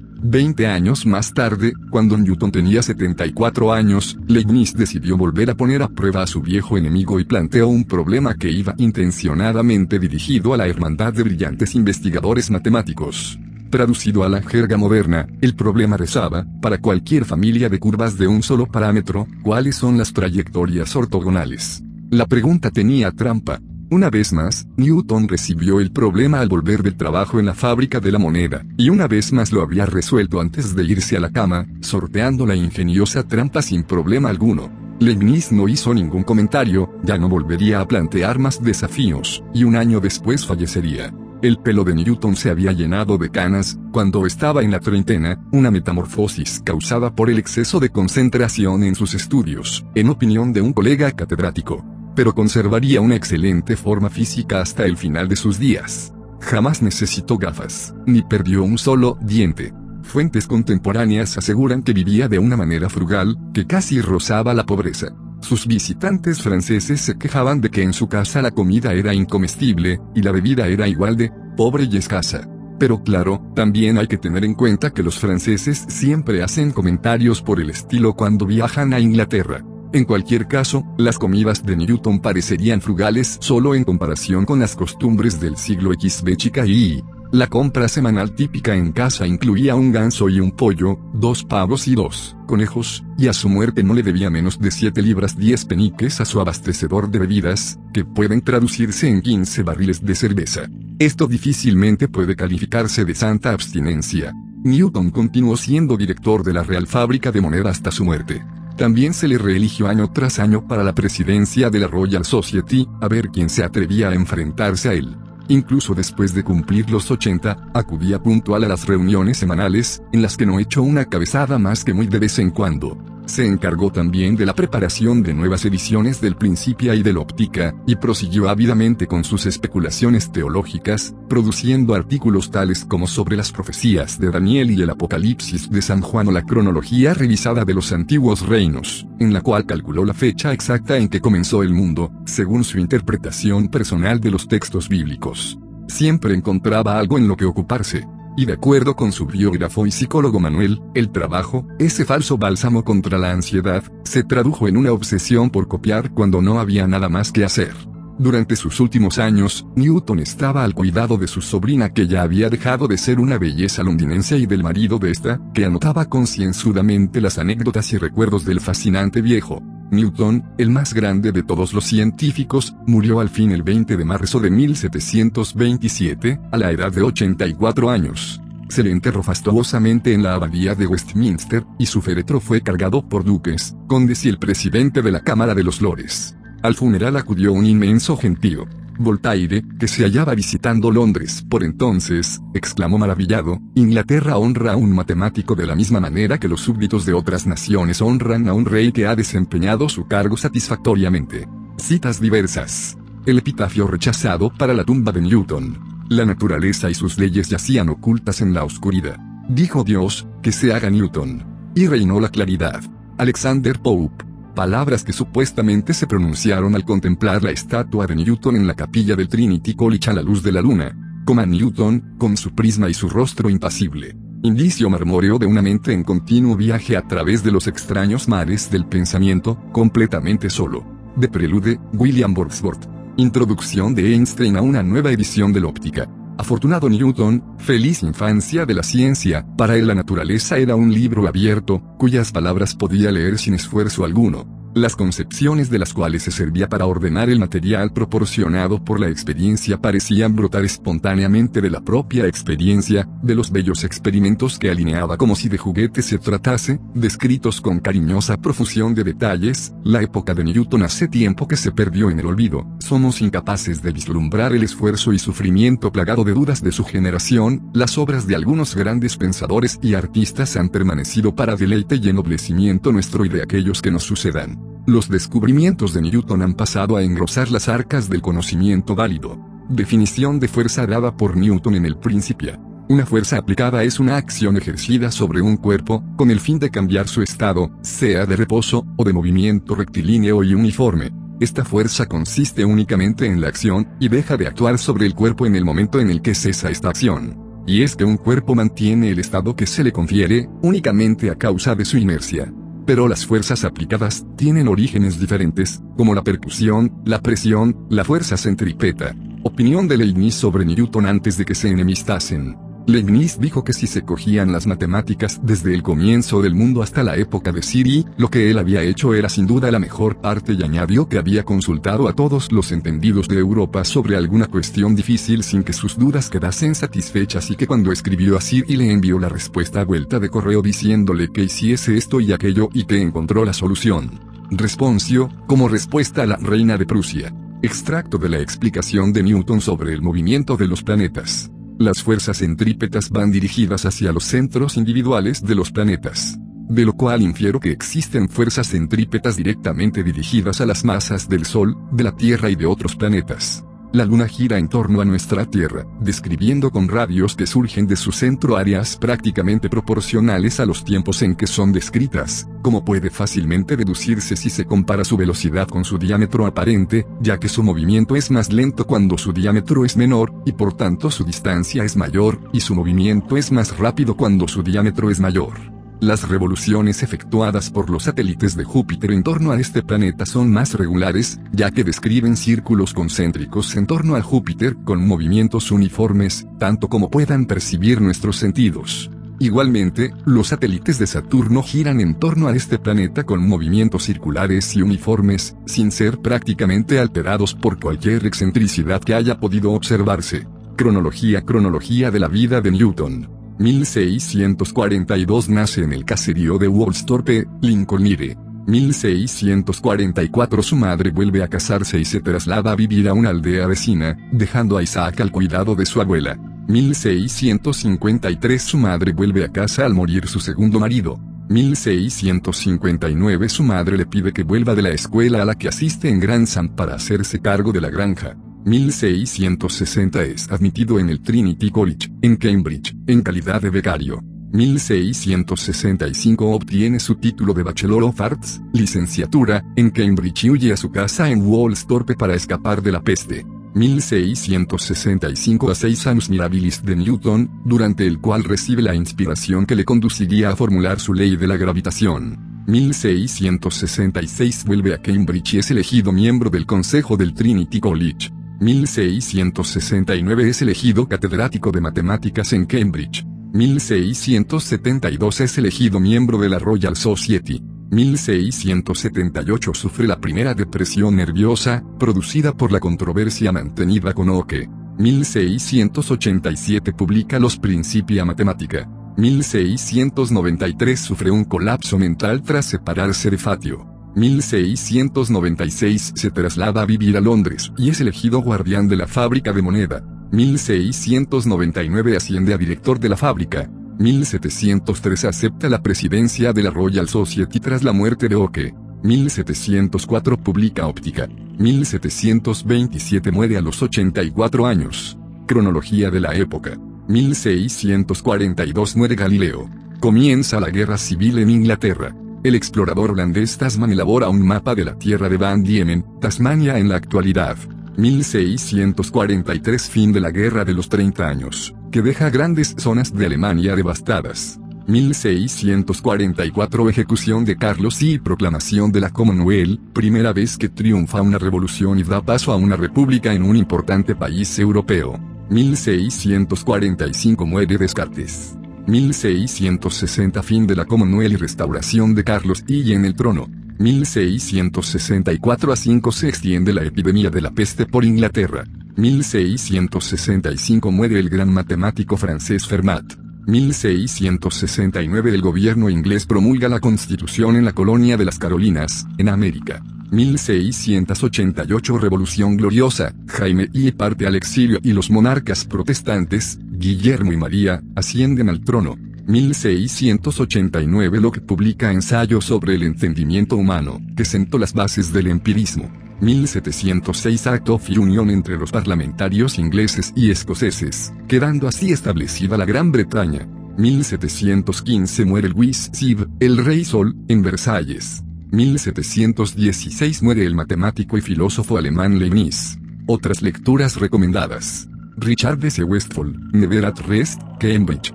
Veinte años más tarde, cuando Newton tenía 74 años, Leibniz decidió volver a poner a prueba a su viejo enemigo y planteó un problema que iba intencionadamente dirigido a la hermandad de brillantes investigadores matemáticos. Traducido a la jerga moderna, el problema rezaba, para cualquier familia de curvas de un solo parámetro, ¿cuáles son las trayectorias ortogonales? La pregunta tenía trampa, una vez más, Newton recibió el problema al volver del trabajo en la fábrica de la moneda, y una vez más lo había resuelto antes de irse a la cama, sorteando la ingeniosa trampa sin problema alguno. Leibniz no hizo ningún comentario, ya no volvería a plantear más desafíos, y un año después fallecería. El pelo de Newton se había llenado de canas, cuando estaba en la treintena, una metamorfosis causada por el exceso de concentración en sus estudios, en opinión de un colega catedrático pero conservaría una excelente forma física hasta el final de sus días. Jamás necesitó gafas, ni perdió un solo diente. Fuentes contemporáneas aseguran que vivía de una manera frugal, que casi rozaba la pobreza. Sus visitantes franceses se quejaban de que en su casa la comida era incomestible, y la bebida era igual de pobre y escasa. Pero claro, también hay que tener en cuenta que los franceses siempre hacen comentarios por el estilo cuando viajan a Inglaterra. En cualquier caso, las comidas de Newton parecerían frugales solo en comparación con las costumbres del siglo XB chica y la compra semanal típica en casa incluía un ganso y un pollo, dos pavos y dos conejos, y a su muerte no le debía menos de 7 libras 10 peniques a su abastecedor de bebidas, que pueden traducirse en 15 barriles de cerveza. Esto difícilmente puede calificarse de santa abstinencia. Newton continuó siendo director de la Real Fábrica de Moneda hasta su muerte. También se le reeligió año tras año para la presidencia de la Royal Society, a ver quién se atrevía a enfrentarse a él. Incluso después de cumplir los 80, acudía puntual a las reuniones semanales, en las que no echó una cabezada más que muy de vez en cuando. Se encargó también de la preparación de nuevas ediciones del Principia y del Óptica, y prosiguió ávidamente con sus especulaciones teológicas, produciendo artículos tales como sobre las profecías de Daniel y el Apocalipsis de San Juan o la cronología revisada de los antiguos reinos, en la cual calculó la fecha exacta en que comenzó el mundo, según su interpretación personal de los textos bíblicos. Siempre encontraba algo en lo que ocuparse, y de acuerdo con su biógrafo y psicólogo Manuel, el trabajo, ese falso bálsamo contra la ansiedad, se tradujo en una obsesión por copiar cuando no había nada más que hacer. Durante sus últimos años, Newton estaba al cuidado de su sobrina que ya había dejado de ser una belleza londinense y del marido de esta, que anotaba concienzudamente las anécdotas y recuerdos del fascinante viejo. Newton, el más grande de todos los científicos, murió al fin el 20 de marzo de 1727, a la edad de 84 años. Se le enterró fastuosamente en la abadía de Westminster, y su féretro fue cargado por duques, condes y el presidente de la Cámara de los Lores. Al funeral acudió un inmenso gentío. Voltaire, que se hallaba visitando Londres por entonces, exclamó maravillado, Inglaterra honra a un matemático de la misma manera que los súbditos de otras naciones honran a un rey que ha desempeñado su cargo satisfactoriamente. Citas diversas. El epitafio rechazado para la tumba de Newton. La naturaleza y sus leyes yacían ocultas en la oscuridad. Dijo Dios, que se haga Newton. Y reinó la claridad. Alexander Pope palabras que supuestamente se pronunciaron al contemplar la estatua de Newton en la capilla del Trinity College a la luz de la luna. Coma Newton, con su prisma y su rostro impasible. Indicio marmóreo de una mente en continuo viaje a través de los extraños mares del pensamiento, completamente solo. De Prelude, William Wordsworth. Introducción de Einstein a una nueva edición de la óptica. Afortunado Newton, feliz infancia de la ciencia, para él la naturaleza era un libro abierto, cuyas palabras podía leer sin esfuerzo alguno. Las concepciones de las cuales se servía para ordenar el material proporcionado por la experiencia parecían brotar espontáneamente de la propia experiencia, de los bellos experimentos que alineaba como si de juguete se tratase, descritos con cariñosa profusión de detalles, la época de Newton hace tiempo que se perdió en el olvido, somos incapaces de vislumbrar el esfuerzo y sufrimiento plagado de dudas de su generación, las obras de algunos grandes pensadores y artistas han permanecido para deleite y ennoblecimiento nuestro y de aquellos que nos sucedan. Los descubrimientos de Newton han pasado a engrosar las arcas del conocimiento válido. Definición de fuerza dada por Newton en el Principia. Una fuerza aplicada es una acción ejercida sobre un cuerpo, con el fin de cambiar su estado, sea de reposo, o de movimiento rectilíneo y uniforme. Esta fuerza consiste únicamente en la acción, y deja de actuar sobre el cuerpo en el momento en el que cesa esta acción. Y es que un cuerpo mantiene el estado que se le confiere, únicamente a causa de su inercia. Pero las fuerzas aplicadas tienen orígenes diferentes, como la percusión, la presión, la fuerza centrípeta. Opinión de Leibniz sobre Newton antes de que se enemistasen. Leibniz dijo que si se cogían las matemáticas desde el comienzo del mundo hasta la época de Siri, lo que él había hecho era sin duda la mejor parte y añadió que había consultado a todos los entendidos de Europa sobre alguna cuestión difícil sin que sus dudas quedasen satisfechas y que cuando escribió a Siri le envió la respuesta a vuelta de correo diciéndole que hiciese esto y aquello y que encontró la solución. Responcio, como respuesta a la reina de Prusia. Extracto de la explicación de Newton sobre el movimiento de los planetas. Las fuerzas centrípetas van dirigidas hacia los centros individuales de los planetas. De lo cual infiero que existen fuerzas centrípetas directamente dirigidas a las masas del Sol, de la Tierra y de otros planetas. La Luna gira en torno a nuestra Tierra, describiendo con radios que surgen de su centro áreas prácticamente proporcionales a los tiempos en que son descritas, como puede fácilmente deducirse si se compara su velocidad con su diámetro aparente, ya que su movimiento es más lento cuando su diámetro es menor, y por tanto su distancia es mayor, y su movimiento es más rápido cuando su diámetro es mayor. Las revoluciones efectuadas por los satélites de Júpiter en torno a este planeta son más regulares, ya que describen círculos concéntricos en torno a Júpiter con movimientos uniformes, tanto como puedan percibir nuestros sentidos. Igualmente, los satélites de Saturno giran en torno a este planeta con movimientos circulares y uniformes, sin ser prácticamente alterados por cualquier excentricidad que haya podido observarse. Cronología Cronología de la vida de Newton. 1642 nace en el caserío de Woolsthorpe, Lincolnshire. 1644 su madre vuelve a casarse y se traslada a vivir a una aldea vecina, dejando a Isaac al cuidado de su abuela. 1653 su madre vuelve a casa al morir su segundo marido. 1659 su madre le pide que vuelva de la escuela a la que asiste en Grantham para hacerse cargo de la granja. 1660 es admitido en el Trinity College, en Cambridge, en calidad de becario. 1665 obtiene su título de Bachelor of Arts, licenciatura, en Cambridge y huye a su casa en Woolsthorpe para escapar de la peste. 1665 a 6 años mirabilis de Newton, durante el cual recibe la inspiración que le conduciría a formular su ley de la gravitación. 1666 vuelve a Cambridge y es elegido miembro del Consejo del Trinity College. 1669 es elegido catedrático de matemáticas en Cambridge. 1672 es elegido miembro de la Royal Society. 1678 sufre la primera depresión nerviosa, producida por la controversia mantenida con Oke. 1687 publica Los Principia Mathematica. 1693 sufre un colapso mental tras separarse de Fatio. 1696 se traslada a vivir a Londres y es elegido guardián de la fábrica de moneda. 1699 asciende a director de la fábrica. 1703 acepta la presidencia de la Royal Society tras la muerte de Oke. 1704 publica Óptica. 1727 muere a los 84 años. Cronología de la época. 1642 muere Galileo. Comienza la guerra civil en Inglaterra. El explorador holandés Tasman elabora un mapa de la tierra de Van Diemen, Tasmania en la actualidad. 1643 Fin de la Guerra de los 30 años, que deja grandes zonas de Alemania devastadas. 1644 Ejecución de Carlos y proclamación de la Commonwealth, primera vez que triunfa una revolución y da paso a una república en un importante país europeo. 1645 Muere Descartes. 1660 Fin de la Commonwealth y restauración de Carlos I en el trono. 1664 a 5 se extiende la epidemia de la peste por Inglaterra. 1665 muere el gran matemático francés Fermat. 1669 el gobierno inglés promulga la constitución en la colonia de las Carolinas, en América. 1688 Revolución Gloriosa, Jaime I parte al exilio y los monarcas protestantes, Guillermo y María, ascienden al trono. 1689 Locke publica ensayo sobre el entendimiento humano, que sentó las bases del empirismo. 1706 Act of Union entre los parlamentarios ingleses y escoceses, quedando así establecida la Gran Bretaña. 1715 muere Louis Siv, el rey Sol, en Versalles. 1716 muere el matemático y filósofo alemán Leibniz. Otras lecturas recomendadas. Richard S. Westphal, Never at Rest, Cambridge,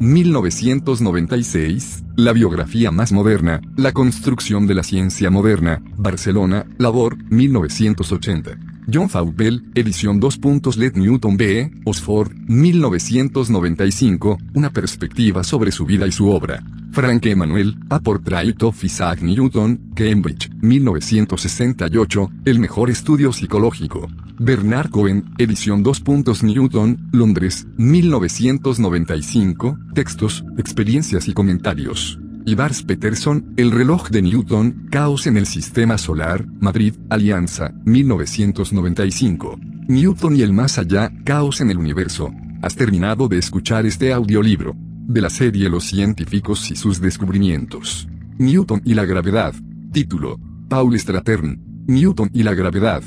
1996, La biografía más moderna, La construcción de la ciencia moderna, Barcelona, Labor, 1980. John Faubel, edición 2. Let Newton B. Oxford, 1995, una perspectiva sobre su vida y su obra. Frank Emanuel, A Portrait of Isaac Newton, Cambridge, 1968, el mejor estudio psicológico. Bernard Cohen, edición 2. Newton, Londres, 1995, textos, experiencias y comentarios. Ivars Peterson, El reloj de Newton, Caos en el Sistema Solar, Madrid, Alianza, 1995. Newton y el más allá, Caos en el Universo. Has terminado de escuchar este audiolibro de la serie Los científicos y sus descubrimientos. Newton y la gravedad. Título. Paul Stratern. Newton y la gravedad.